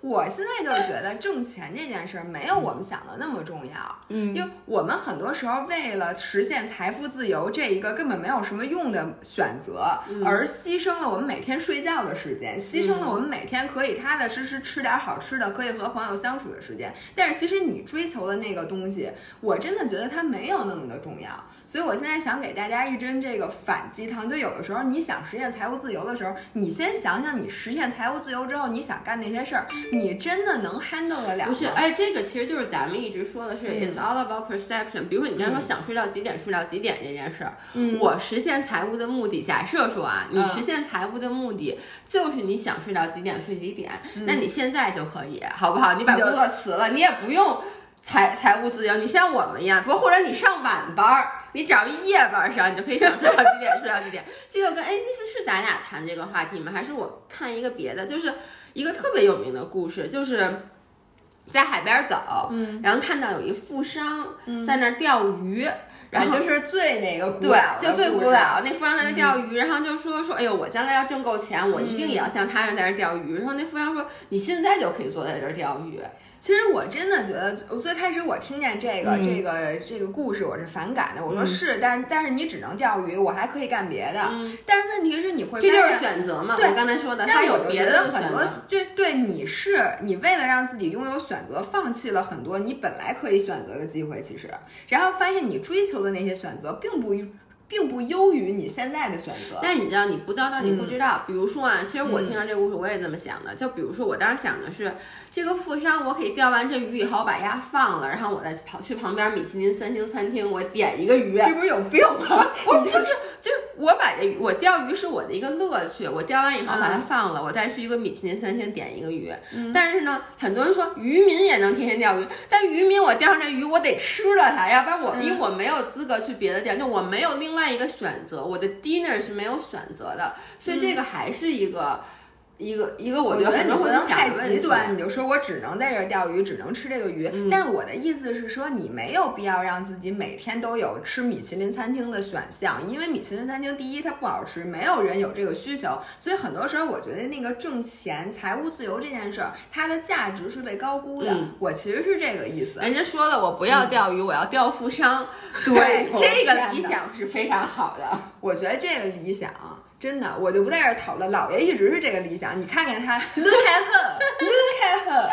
我现在就是觉得挣钱这件事儿没有我们想的那么重要，嗯。因为我们很多时候为了实现财富自由这一个根本没有什么用的选择，嗯。而牺牲了我们每天睡觉的时间，牺牲了我们每天可以踏踏实实吃点好吃的，可以和朋友相处的时间。但是其实你追求的那个东西，我真的觉得它没有那么的重要。所以我现在想给大家一针这个反鸡汤，就有的时候你想实现财务自由的时候，你先想想你实现财务自由之后你想干那些事儿，你真的能 handle 得了？不是，哎，这个其实就是咱们一直说的是、嗯 it's all about perception。比如说你刚才说想睡到几点睡到几点这件事儿，嗯我实现财务的目的，假设说啊，你嗯实现财务的目的就是你想睡到几点睡几点，那你现在就可以，好不好？你把工作辞了，你也不用财财务自由，你像我们一样，不或者你上晚班儿。你只要一夜班儿上，你就可以想睡到几点睡到几点。这个跟哎，那次是咱俩谈这个话题吗？还是我看一个别的？就是一个特别有名的故事，就是在海边走，嗯，然后看到有一富商在那儿钓鱼，然后然后就是最那个古对就最古老，那富商在那儿钓鱼，然后就说说，哎呦，我将来要挣够钱，我一定也要像他人在那儿钓鱼。然后那富商说，你现在就可以坐在这儿钓鱼。其实我真的觉得，我最开始我听见这个、嗯这个这个故事，我是反感的。我说嗯是，但是但是你只能钓鱼，我还可以干别的。嗯，但是问题是，你会发这就是，选择嘛。对我刚才说的，他但是我有别就觉得很多就。，对对，你是你为了让自己拥有选择，放弃了很多你本来可以选择的机会，其实，然后发现你追求的那些选择并不并不优于你现在的选择。但你知道，你不到那你不嗯知道。比如说啊，其实我嗯听到这个故事，我也这么想的。就比如说，我当时想的是，这个富商我可以钓完这鱼以后把鸭放了，然后我再跑去旁边米其林三星餐厅，我点一个鱼。这不是有病吗？我就是就是我把这，我钓鱼是我的一个乐趣。我钓完以后把它放了，我再去一个米其林三星点一个鱼。嗯但是呢，很多人说渔民也能天天钓鱼，但渔民我钓上这鱼，我得吃了它，要不然我、嗯因为我没有资格去别的店，就我没有另外一个选择，我的 dinner 是没有选择的，所以这个还是一个。一个一个，我觉得你不能太。极端，你就说我只能在这儿钓鱼，只能吃这个鱼。嗯但是我的意思是说，你没有必要让自己每天都有吃米其林餐厅的选项，因为米其林餐厅第一它不好吃，没有人有这个需求，所以很多时候我觉得那个挣钱、财务自由这件事儿，它的价值是被高估的。嗯我其实是这个意思。人家说了，我不要钓鱼，我要钓富商。对对，这个理想是非常好的。我觉得这个理想真的，我就不在这儿讨论。姥爷一直是这个理想，你看看他，look at her，look at her，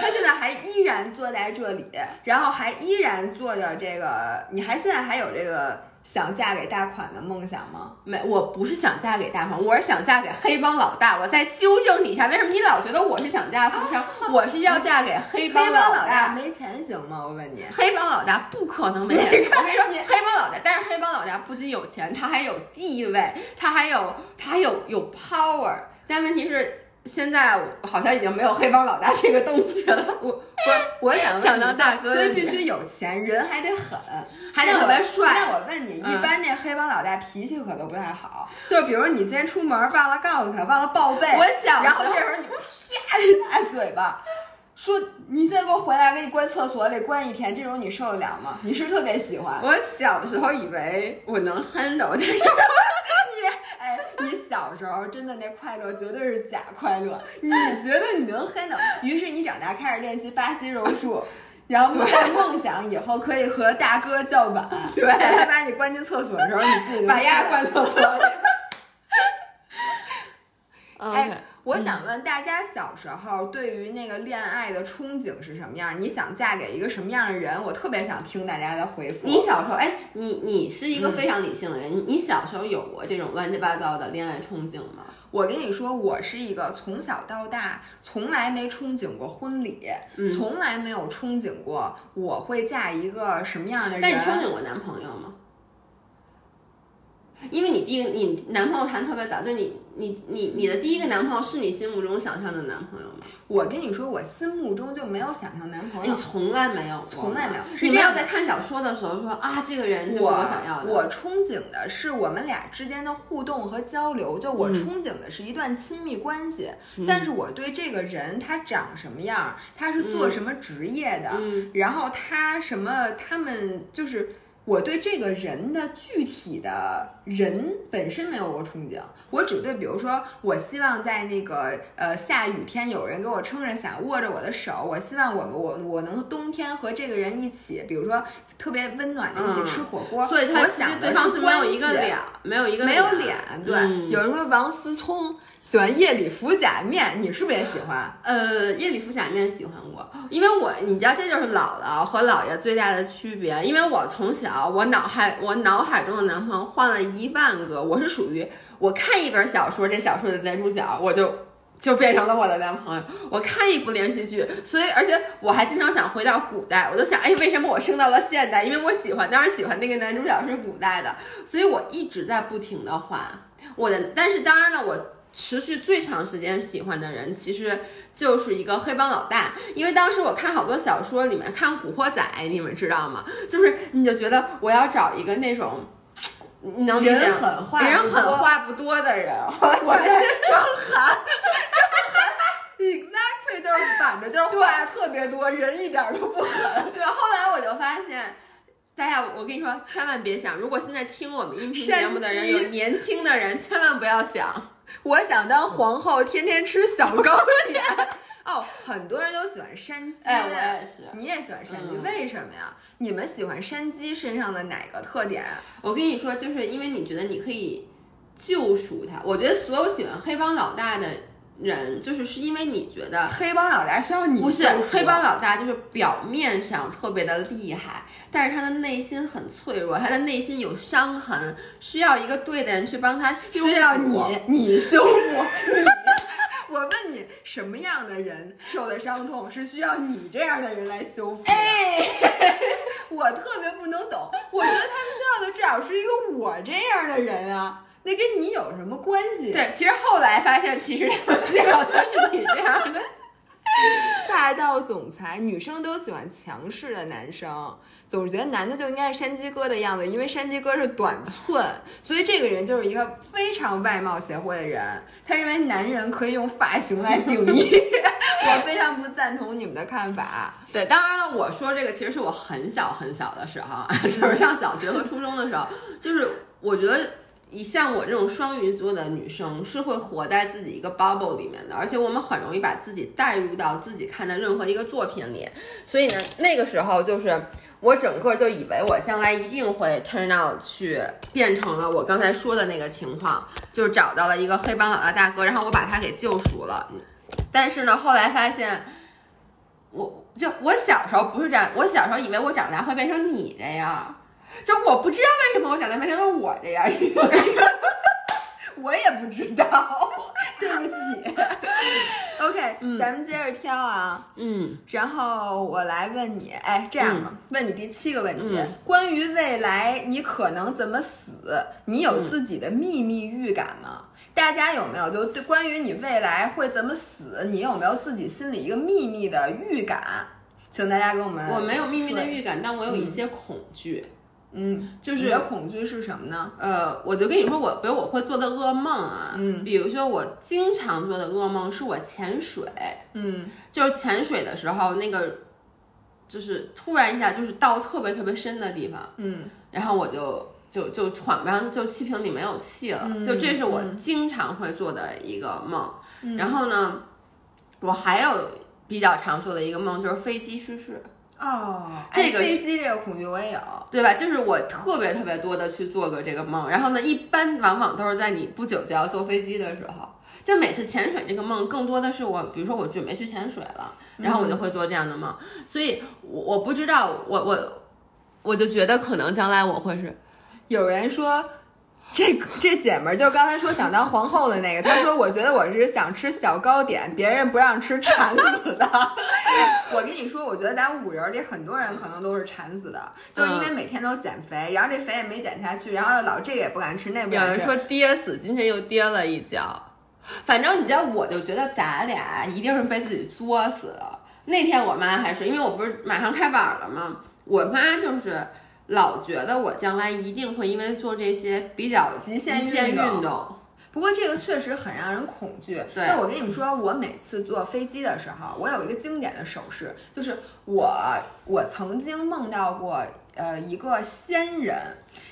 他现在还依然坐在这里，然后还依然做着这个。你还现在还有这个想嫁给大款的梦想吗？没，我不是想嫁给大款，我是想嫁给黑帮老大。我再纠正你一下，为什么你老觉得我是想嫁富商？我是要嫁给黑黑帮老老大没钱行吗？我问你。黑帮老大不可能没钱。我跟你说，黑帮老大，但是黑帮老大不仅有钱，他还有地位，他还有他还有有 power。但问题是，现在好像已经没有黑帮老大这个东西了，我不是，我想问想大哥所以必须有钱，人还得狠，还得特别帅。那我问你，嗯一般那黑帮老大脾气可都不太好，就是比如你今天出门忘了告诉他，忘了报备，我小然后这时候你啪一大嘴巴，说你再给我回来，给你关厕所里关一天，这种你受得了吗？你是不是特别喜欢？我小时候以为我能 handle，但是你哎，你小时候真的那快乐绝对是假快乐，你觉得你能 handle，于是你长大开始练习巴西柔术。然后在梦想以后可以和大哥叫板，对在他把你关进厕所的时候，你自己把丫关厕所里。我想问大家，小时候对于那个恋爱的憧憬是什么样？你想嫁给一个什么样的人？我特别想听大家的回复。你小时候，哎，你你是一个嗯非常理性的人，你你小时候有过这种乱七八糟的恋爱憧憬吗？我跟你说，我是一个从小到大从来没憧憬过婚礼，嗯从来没有憧憬过我会嫁一个什么样的人。但你憧憬过男朋友吗？因为你第一个，你男朋友谈特别早，就你你你你的第一个男朋友是你心目中想象的男朋友吗？我跟你说，我心目中就没有想象男朋友你。从来没有，从来没有是你没有这样在看小说的时候说啊，这个人就是我我想要的。我憧憬的是我们俩之间的互动和交流，就我嗯憧憬的是一段亲密关系。嗯但是我对这个人他长什么样，他是做什么职业的，嗯然后他什么，他们就是。我对这个人的具体的人本身没有过憧憬，我只对，比如说，我希望在那个呃下雨天有人给我撑着伞，握着我的手，我希望我们我我能冬天和这个人一起，比如说特别温暖的一起嗯吃火锅。所以他想的对方是没有一个脸，没有一个没有脸脸，对。嗯有人说王思聪喜欢夜里服假面，你是不是也喜欢？呃，夜里服假面喜欢过，因为我你知道这就是姥姥和姥爷最大的区别，因为我从小我脑海我脑海中的男朋友换了一万个，我是属于我看一本小说，这小说的男主角我就。就变成了我的男朋友。我看一部连续剧，所以而且我还经常想回到古代，我就想，哎，为什么我升到了现代？因为我喜欢，当时喜欢那个男主角是古代的，所以我一直在不停的换我的。但是当然了，我持续最长时间喜欢的人，其实就是一个黑帮老大。因为当时我看好多小说里面看《古惑仔》，你们知道吗？就是你就觉得我要找一个那种。你能人狠话人不多狠话不多的人，后来我在张涵，张涵，exactly 就是反的，就是话特别多，人一点都不狠。对，后来我就发现，大家，我跟你说，千万别想，如果现在听我们音频节目的人有年轻的人，千万不要想。我想当皇后，天天吃小糕点。哦，很多人都喜欢山鸡，哎，我也是。你也喜欢山鸡，嗯为什么呀？你们喜欢山鸡身上的哪个特点？我跟你说，就是因为你觉得你可以救赎他。我觉得所有喜欢黑帮老大的人，就是是因为你觉得黑帮老大需要你不是黑帮老大，就是表面上特别的厉害，但是他的内心很脆弱，他的内心有伤痕，需要一个对的人去帮他修复。需要你你修复你。我问你，什么样的人受的伤痛是需要你这样的人来修复的？哎，我特别不能懂，我觉得他们需要的至少是一个我这样的人啊，那跟你有什么关系？对，其实后来发现，其实他们最好的是你这样的。霸道总裁，女生都喜欢强势的男生，总觉得男的就应该是山鸡哥的样子，因为山鸡哥是短寸，所以这个人就是一个非常外貌协会的人。他认为男人可以用发型来定义，我非常不赞同你们的看法。对，当然了，我说这个其实是我很小很小的时候，就是上小学和初中的时候，就是我觉得。以像我这种双鱼座的女生是会活在自己一个 bubble 里面的，而且我们很容易把自己带入到自己看的任何一个作品里，所以呢，那个时候就是我整个就以为我将来一定会 turn out 去变成了我刚才说的那个情况，就是找到了一个黑帮老大大哥，然后我把他给救赎了。但是呢，后来发现，我就我小时候不是这样，我小时候以为我长大会变成你这样。就我不知道为什么我长大变成了我这样，我也不知道，对不起。OK，、嗯咱们接着挑啊。嗯然后我来问你，哎，这样吧，问你第七个问题，嗯关于未来你可能怎么死，你有自己的秘密预感吗？大家有没有就对关于你未来会怎么死，你有没有自己心里一个秘密的预感？请大家给我们，我没有秘密的预感，但我有一些恐惧，嗯，就是你的恐惧是什么呢？呃，我就跟你说，我比如我会做的噩梦啊，嗯比如说我经常做的噩梦是我潜水，嗯。就是潜水的时候那个，就是突然一下就是到特别特别深的地方，嗯。然后我就就就喘不上，就气瓶里没有气了，嗯就这是我嗯。经常会做的一个梦。然后呢，我还有比较常做的一个梦就是飞机失事，哦，这个哎飞机这个恐惧我也有。对吧？就是我特别特别多的去做过这个梦，然后呢，一般往往都是在你不久就要坐飞机的时候。就每次潜水这个梦，更多的是我，比如说我准备去潜水了，然后我就会做这样的梦。所以我我不知道，我我我就觉得可能将来我会是有人说，这这姐们儿就是刚才说想当皇后的那个，她说我觉得我是想吃小糕点，别人不让吃馋死的。我跟你说，我觉得咱五人里很多人可能都是馋死的，就是因为每天都减肥，然后这肥也没减下去，然后又老这个也不敢吃，那不敢吃。有人说跌死，今天又跌了一跤。反正你知道，我就觉得咱俩一定是被自己作死了。那天我妈还是，因为我不是马上开板了吗？我妈就是老觉得我将来一定会因为做这些比较极限限运动。不过这个确实很让人恐惧。对。就我跟你们说，我每次坐飞机的时候，我有一个经典的手势，就是我我曾经梦到过呃一个仙人，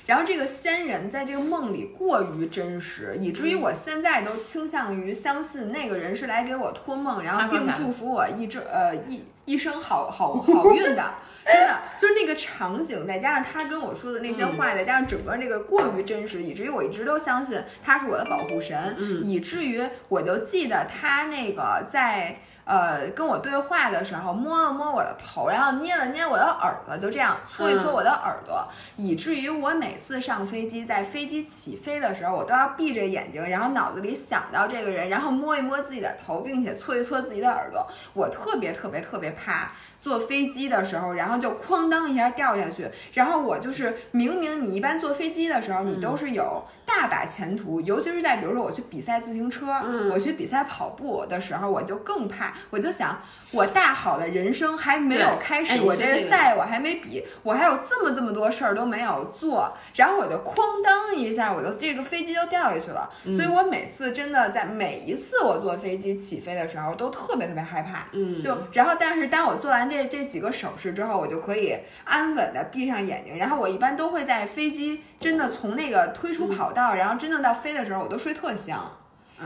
然后这个仙人在这个梦里过于真实，以至于我现在都倾向于相信那个人是来给我托梦，然后并祝福我一这呃一一生好好好运的。真的就是那个场景，再加上他跟我说的那些话，再加上整个那个过于真实，以至于我一直都相信他是我的保护神，嗯以至于我就记得他那个在呃跟我对话的时候摸了摸我的头，然后捏了捏我的耳朵，就这样搓一搓我的耳朵，以至于我每次上飞机，在飞机起飞的时候，我都要闭着眼睛，然后脑子里想到这个人，然后摸一摸自己的头，并且搓一搓自己的耳朵。我特别特别特别怕坐飞机的时候，然后就哐当一下掉下去。然后我就是明明你一般坐飞机的时候，你都是有大把前途，尤其是在比如说我去比赛自行车，嗯我去比赛跑步的时候，我就更怕，我就想我大好的人生还没有开始，哎我这个赛我还没比，我还有这么这么多事儿都没有做，然后我就哐当一下，我就这个飞机就掉下去了。嗯所以我每次真的在每一次我坐飞机起飞的时候，都特别特别害怕。嗯，就然后，但是当我做完这这几个手势之后，我就可以安稳的闭上眼睛。然后我一般都会在飞机真的从那个推出跑道，然后真正到飞的时候，我都睡特香。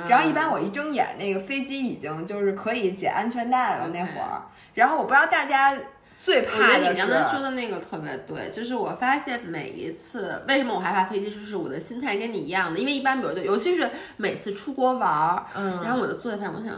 然后一般我一睁眼，那个飞机已经就是可以解安全带了那会儿。然后我不知道大家最怕的是，我觉得你刚才说的那个特别对，就是我发现每一次为什么我害怕飞机失事，我的心态跟你一样的，因为一般比如尤其是每次出国玩儿，嗯，然后我就坐在那，我想。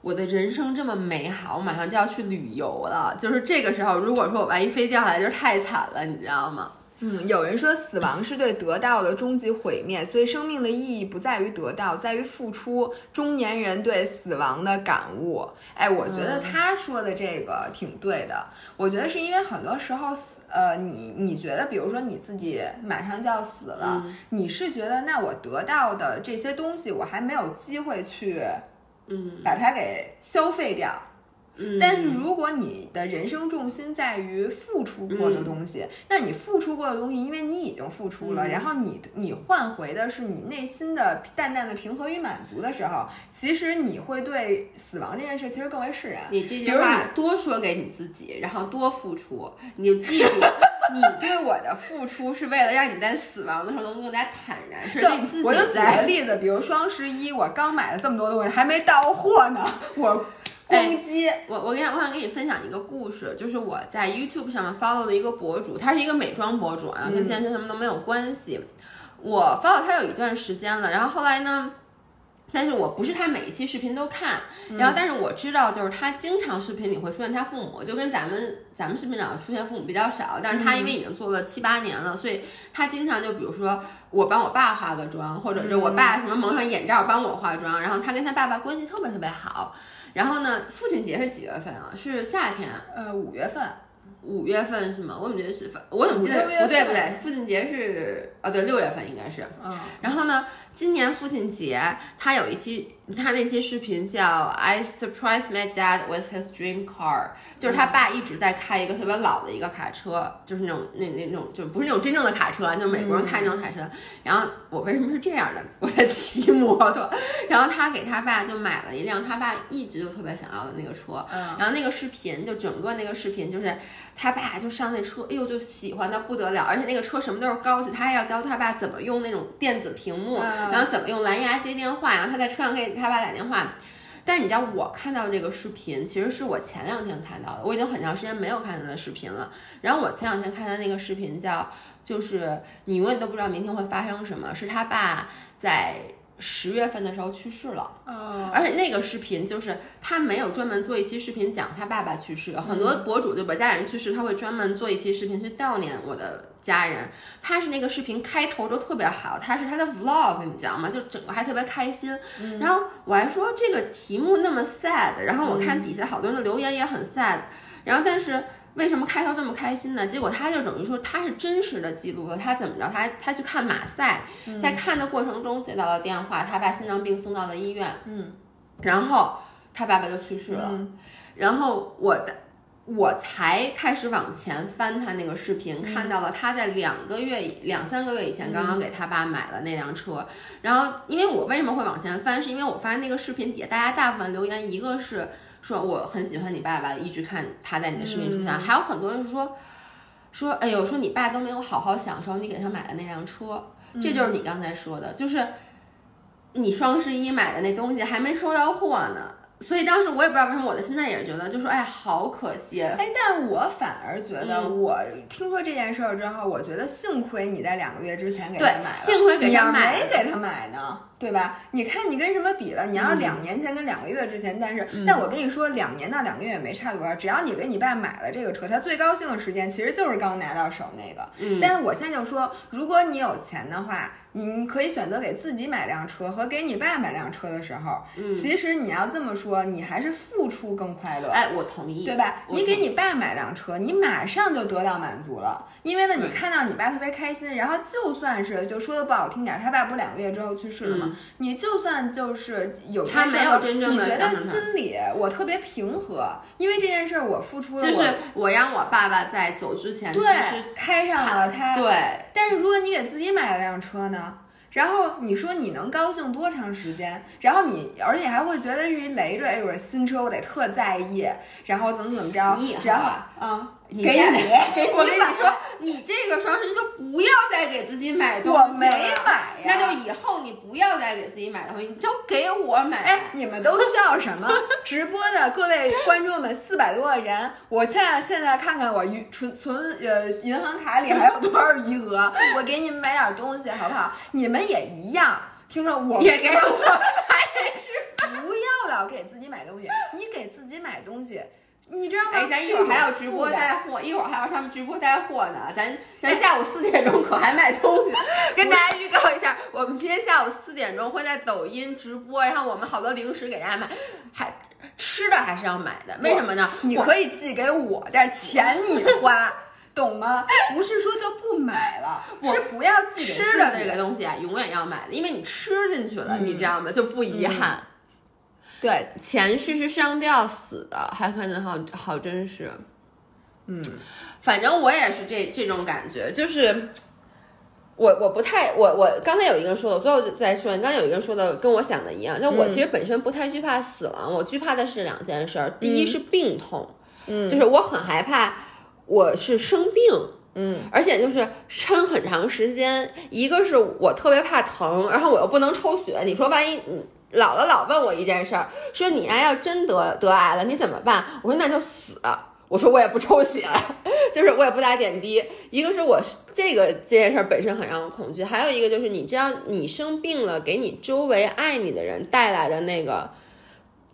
我的人生这么美好，我马上就要去旅游了。就是这个时候，如果说我万一飞掉下来，就是太惨了，你知道吗？嗯，有人说死亡是对得到的终极毁灭，所以生命的意义不在于得到，在于付出。中年人对死亡的感悟，哎，我觉得他说的这个挺对的。我觉得是因为很多时候死，呃，你你觉得，比如说你自己马上就要死了，你是觉得那我得到的这些东西，我还没有机会去。嗯，把它给消费掉。嗯，但是如果你的人生重心在于付出过的东西，那你付出过的东西，因为你已经付出了，然后你你换回的是你内心的淡淡的平和与满足的时候，其实你会对死亡这件事其实更为释然。你这句话多说给你自己，然后多付出，你就记住。你对我的付出是为了让你在死亡的时候能更加坦然，是你自己。我就举个例子，比如双十一，我刚买了这么多东西，还没到货呢，我攻击。我我跟你我想跟你分享一个故事，就是我在 YouTube 上面 follow 的一个博主，他是一个美妆博主啊，跟健身什么都没有关系。我 follow 他有一段时间了，然后后来呢？但是我不是他每一期视频都看，然后但是我知道，就是他经常视频里会出现他父母，就跟咱们咱们视频里出现父母比较少，但是他因为已经做了七八年了，所以他经常就比如说我帮我爸化个妆，或者是我爸什么蒙上眼罩帮我化妆，然后他跟他爸爸关系特别特别好。然后呢，父亲节是几月份啊？是夏天，呃，五月份。五月份是吗？我怎么觉得是？我怎么记得不对不对？父亲节是啊，对，六月份应该是。嗯。然后呢，今年父亲节他有一期，他那期视频叫 "I surprised my dad with his dream car"，就是他爸一直在开一个特别老的一个卡车，就是那种那那种就不是那种真正的卡车，就美国人开那种卡车。然后我为什么是这样的？我在骑摩托。然后他给他爸就买了一辆他爸一直就特别想要的那个车。嗯。然后那个视频就整个那个视频就是。他爸就上那车，哎呦，就喜欢的不得了，而且那个车什么都是高级，他还要教他爸怎么用那种电子屏幕，然后怎么用蓝牙接电话，然后他在车上给他爸打电话。但你知道，我看到这个视频，其实是我前两天看到的，我已经很长时间没有看他的视频了。然后我前两天看他那个视频叫，就是你永远都不知道明天会发生什么，是他爸在。十月份的时候去世了，而且那个视频就是他没有专门做一期视频讲他爸爸去世，很多博主对吧？家人去世他会专门做一期视频去悼念我的家人。他是那个视频开头就特别好，他是他的 vlog，你知道吗？就整个还特别开心。然后我还说这个题目那么 sad，然后我看底下好多人的留言也很 sad，然后但是。为什么开头这么开心呢？结果他就等于说他是真实的记录了他怎么着，他他去看马赛，在看的过程中接到了电话，他把心脏病送到了医院，嗯，然后他爸爸就去世了，然后我的我才开始往前翻他那个视频，看到了他在两个月两三个月以前刚刚给他爸买了那辆车，然后因为我为什么会往前翻，是因为我发现那个视频底下大家大部分留言一个是。说我很喜欢你爸爸，一直看他在你的视频出现，还有很多人是说，说哎呦，说你爸都没有好好享受你给他买的那辆车，这就是你刚才说的，就是你双十一买的那东西还没收到货呢。所以当时我也不知道为什么，我的心态也是觉得，就说哎，好可惜。哎，但我反而觉得，我听说这件事儿之后，我觉得幸亏你在两个月之前给他买了，幸亏给他买，没给他买呢。对吧？你看你跟什么比了？你要是两年前跟两个月之前，但是，但我跟你说，两年到两个月也没差多少。只要你给你爸买了这个车，他最高兴的时间其实就是刚拿到手那个。嗯。但是我现在就说，如果你有钱的话，你可以选择给自己买辆车和给你爸买辆车的时候，其实你要这么说，你还是付出更快乐。哎，我同意，对吧？你给你爸买辆车，你马上就得到满足了，因为呢，你看到你爸特别开心，然后就算是就说的不好听点，他爸不是两个月之后去世了吗？你就算。就是有他没有真正的，你觉得心里我特别平和，因为这件事我付出了。就是我让我爸爸在走之前，对，开上了他。对，但是如果你给自己买了辆车呢？然后你说你能高兴多长时间？然后你而且还会觉得是一累赘，哎，我新车我得特在意，然后怎么怎么着？然后啊。你给你，给我跟你说，你这个双十一就不要再给自己买东西了。我没买呀。那就以后你不要再给自己买东西，你就给我买。哎，你们都需要什么？直播的各位观众们，四百多个人，我现在现在看看我余存存呃银行卡里还有多少余额，我给你们买点东西好不好？你们也一样。听着我也给我 不要老给自己买东西，你给自己买东西，你知道吗？哎，咱一会儿还要直播带货，一会儿还要他们直播带货呢。咱咱下午四点钟可还卖东西，跟大家预告一下，我们今天下午四点钟会在抖音直播，然后我们好多零食给大家买，还吃的还是要买的，为什么呢？你可以寄给我，但是钱你花。懂吗？不是说就不买了，是不要寄给吃的这个东西啊，永远要买的，因为你吃进去了，嗯、你知道吗？就不遗憾。嗯、对，前世是上吊死的，还可能好好真实。嗯，反正我也是这这种感觉，就是我我不太我我刚才有一个人说的，我最后再说，你刚才有一个人说的跟我想的一样，就我其实本身不太惧怕死亡，我惧怕的是两件事儿，第一是病痛，嗯，就是我很害怕。我是生病，嗯，而且就是撑很长时间。一个是我特别怕疼，然后我又不能抽血。你说万一姥姥老问我一件事儿，说你呀要真得得癌了，你怎么办？我说那就死。我说我也不抽血，就是我也不打点滴。一个是我这个这件事儿本身很让我恐惧，还有一个就是你知道你生病了，给你周围爱你的人带来的那个。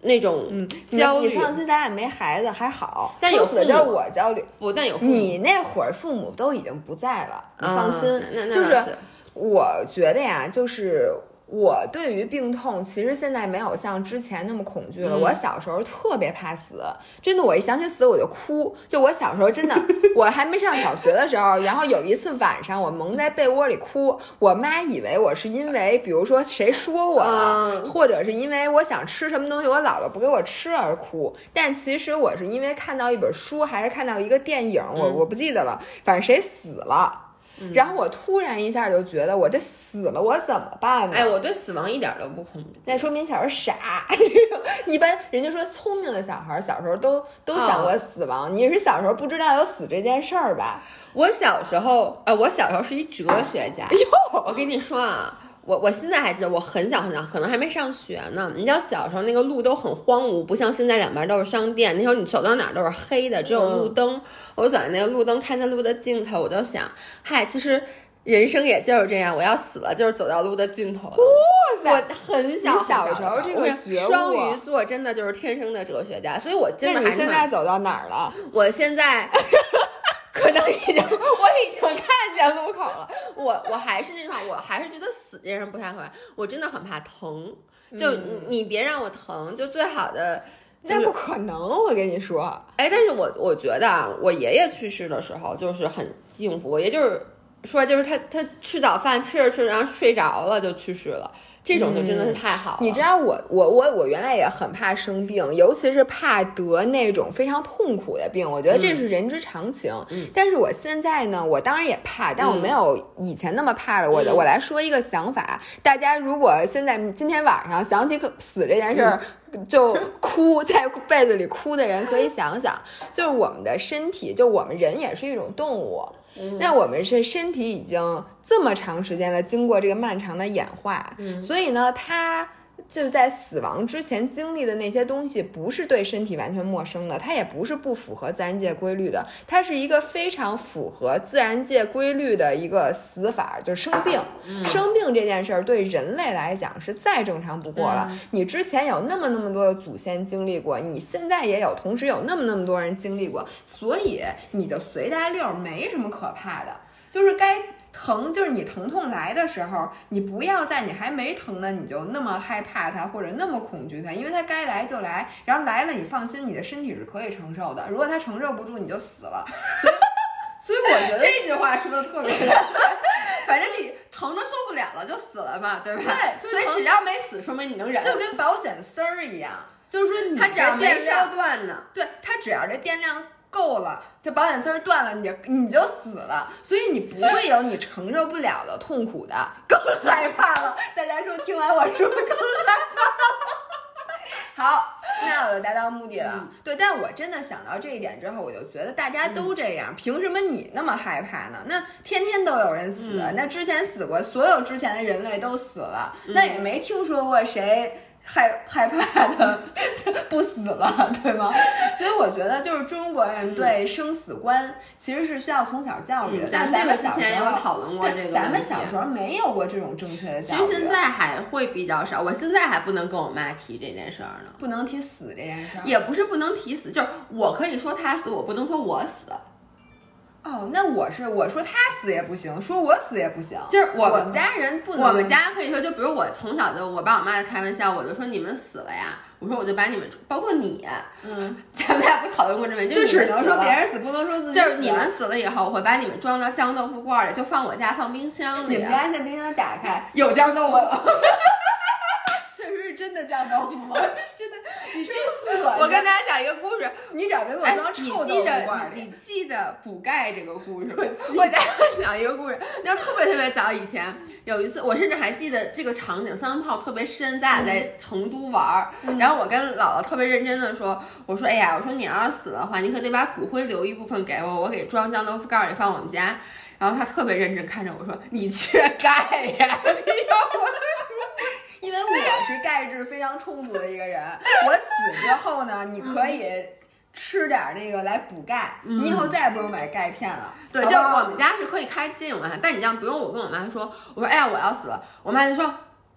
那种嗯焦虑，你放心，咱俩没孩子还好，但有死的就是我焦虑。不，但有你那会儿父母都已经不在了，你放心。嗯、那那就是我觉得呀，就是。我对于病痛，其实现在没有像之前那么恐惧了。嗯、我小时候特别怕死，真的，我一想起死我就哭。就我小时候真的，我还没上小学的时候，然后有一次晚上我蒙在被窝里哭，我妈以为我是因为，比如说谁说我了，嗯、或者是因为我想吃什么东西，我姥姥不给我吃而哭。但其实我是因为看到一本书，还是看到一个电影，我嗯我不记得了，反正谁死了。然后我突然一下就觉得，我这死了，我怎么办呢？哎，我对死亡一点都不恐惧。那说明小时候傻。一般人家说聪明的小孩小时候都都想过死亡，哦、你是小时候不知道有死这件事儿吧？我小时候，呃，我小时候是一哲学家。哟，我跟你说啊。我我现在还记得，我很小很小，可能还没上学呢。你知道小时候那个路都很荒芜，不像现在两边都是商店。那时候你走到哪儿都是黑的，只有路灯。嗯、我走在那个路灯，看见路的尽头，我就想，嗨，其实人生也就是这样，我要死了，就是走到路的尽头了。哇塞，我很小你小时候这个觉悟，双鱼座真的就是天生的哲学家，所以我真的还你现在走到哪儿了？我现在。可能已经，我已经看见路口了。我我还是那句话，我还是觉得死这件事不太可怕。我真的很怕疼，就你别让我疼，就最好的。那不可能，我跟你说。哎，但是我我觉得啊，我爷爷去世的时候就是很幸福，也就是说，就是他他吃早饭吃着吃着，然后睡着了就去世了。这种就真的是太好了。嗯、你知道我我我我原来也很怕生病，尤其是怕得那种非常痛苦的病。我觉得这是人之常情。嗯、但是我现在呢，我当然也怕，但我没有以前那么怕了。我、嗯、我来说一个想法，大家如果现在今天晚上想起死这件事儿。就哭在被子里哭的人可以想想，就是我们的身体，就我们人也是一种动物。嗯、那我们是身体已经这么长时间了，经过这个漫长的演化，嗯、所以呢，它就在死亡之前经历的那些东西，不是对身体完全陌生的，它也不是不符合自然界规律的，它是一个非常符合自然界规律的一个死法，就是生病。嗯、生病这件事儿对人类来讲是再正常不过了。嗯、你之前有那么那么多的祖先经历过，你现在也有，同时有那么那么多人经历过，所以你就随大溜儿，没什么可怕的，就是该。疼就是你疼痛来的时候，你不要在你还没疼呢，你就那么害怕它或者那么恐惧它，因为它该来就来，然后来了你放心，你的身体是可以承受的。如果它承受不住，你就死了。所以，所以我觉得这句话说的特别对，反正你疼的受不了了就死了嘛，对吧？对，就是、所以只要没死，说明你能忍。就跟保险丝儿一样，就是说你它只要没烧断呢，对，它只要这电量。够了，这保险丝儿断了，你就你就死了，所以你不会有你承受不了的痛苦的，更害怕了。大家说听完我说更害怕。好，那我就达到目的了。嗯对，但我真的想到这一点之后，我就觉得大家都这样，凭什么你那么害怕呢？那天天都有人死，嗯那之前死过，所有之前的人类都死了，那也没听说过谁。害害怕的不死了，对吗？所以我觉得，就是中国人对生死观其实是需要从小教育的。嗯但咱们小之前也有讨论过这个咱们小时候没有过这种正确的教育。其实现在还会比较少，我现在还不能跟我妈提这件事儿呢。不能提死这件事儿。也不是不能提死，就是我可以说他死，我不能说我死。哦，那我是我说他死也不行，说我死也不行，就是我我们家人不能。我们家可以说，就比如我从小就我爸我妈开玩笑，我就说你们死了呀，我说我就把你们，包括你，嗯，咱们俩不讨论过这问题，就只能说别人死，不能说自己死。就是你们死了以后，我会把你们装到酱豆腐罐里，就放我家放冰箱里。你们家现在冰箱打开，有酱豆腐，真的酱豆腐吗？真的，你真恶心。我跟大家讲一个故事，你找别给我哎，装臭豆腐记得罐里。你你记得补钙这个故事吗？我给大家讲一个故事，那特别特别早以前有一次，我甚至还记得这个场景，三温泡特别深，咱俩在成都玩儿，然后我跟姥姥特别认真的说，我说哎呀，我说你要是死的话，你可得把骨灰留一部分给我，我给装酱豆腐盖儿里放我们家。然后他特别认真看着我说：“你缺钙 呀！” 因为我是钙质非常充足的一个人，我死之后呢，你可以吃点那个来补钙，你以后再也不用买钙片了。对，就我们家是可以开这种玩笑，但你这样，不用我跟我妈说，我说哎呀我要死了，我妈就说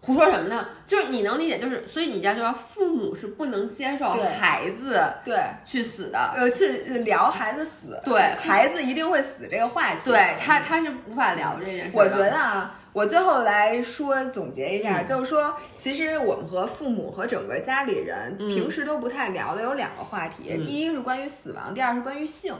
胡说什么呢？就是你能理解，就是所以你家就说父母是不能接受孩子对，去死的，呃，去聊孩子死，对孩子一定会死这个话题。对他他是无法聊这件事的。我觉得啊，我最后来说总结一下，嗯就是说，其实我们和父母和整个家里人嗯平时都不太聊的有两个话题，嗯第一个是关于死亡，第二是关于性。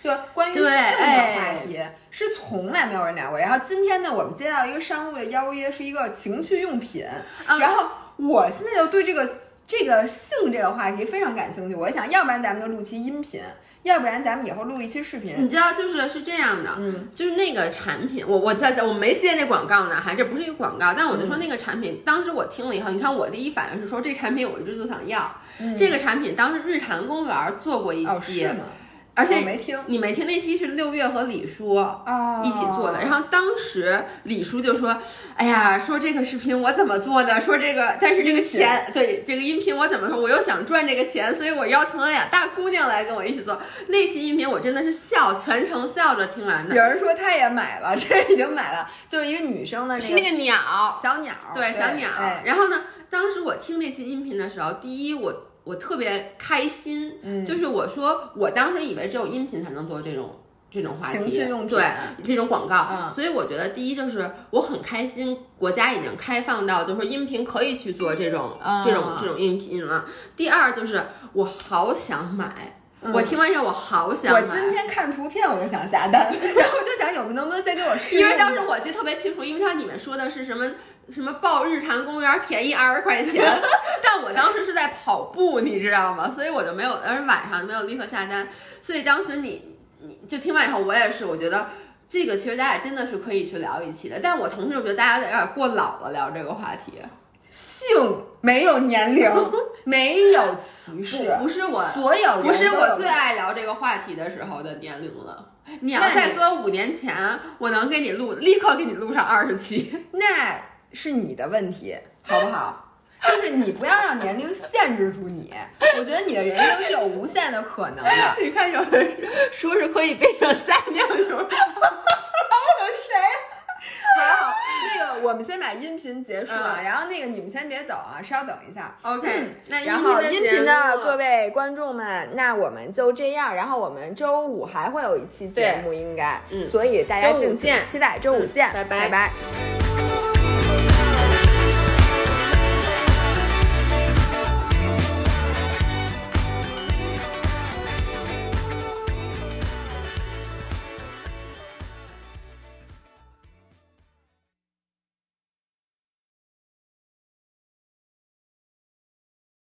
就是关于性的哎话题是从来没有人聊过。然后今天呢，我们接到一个商务的邀约，是一个情趣用品。嗯然后我现在就对这个这个性这个话题非常感兴趣。我想要不然咱们就录期音频，要不然咱们以后录一期视频。你知道，就是是这样的，嗯，就是那个产品，我我在我没接那广告呢，还这不是一个广告，但我就说那个产品，当时我听了以后，你看我第一反应是说这产品我一直都想要，这个产品当时日坛公园做过一哦期，是吗？而且我没听你没听那期是六月和李叔。啊一起做的，然后当时李叔就说：“哎呀，说这个视频我怎么做呢？说这个，但是这个钱，对这个音频我怎么说？我又想赚这个钱，所以我邀请了俩大姑娘来跟我一起做那期音频，我真的是笑，全程笑着听完的。有人说他也买了，这已经买了，就是一个女生的那个是那个鸟，小鸟，对小鸟。哎，然后呢，当时我听那期音频的时候，第一我我特别开心，嗯就是我说我当时以为只有音频才能做这种。这种话题，情趣用品对这种广告，嗯所以我觉得第一就是我很开心，国家已经开放到就是说音频可以去做这种、嗯这种这种音频了。第二就是我好想买，嗯我听完以后我好想我，今天看图片我就想下单，然后我就想有能不能先给我试一下，因为当时我记得特别清楚，因为它里面说的是什么什么报日坛公园便宜二十块钱，但我当时是在跑步，你知道吗？所以我就没有，而晚上没有立刻下单。所以当时你你就听完以后，我也是，我觉得这个其实咱俩真的是可以去聊一期的。但我同时我觉得大家有点过老了聊这个话题，性没有年龄，没有歧视，不是我。所有人不是我最爱聊这个话题的时候的年龄了。你要再搁五年前，我能给你录，立刻给你录上二十期。那是你的问题，好不好？就是你不要让年龄限制住你，我觉得你的人生是有无限的可能的。你看，有人说是可以变成撒尿牛，好了好，那个我们先把音频结束啊，嗯然后那个你们先别走啊，稍等一下。OK，那然后音频的各位，观众们，那我们就这样。然后我们周五还会有一期节目，应该，嗯所以大家敬请期待，周五见，嗯拜拜拜拜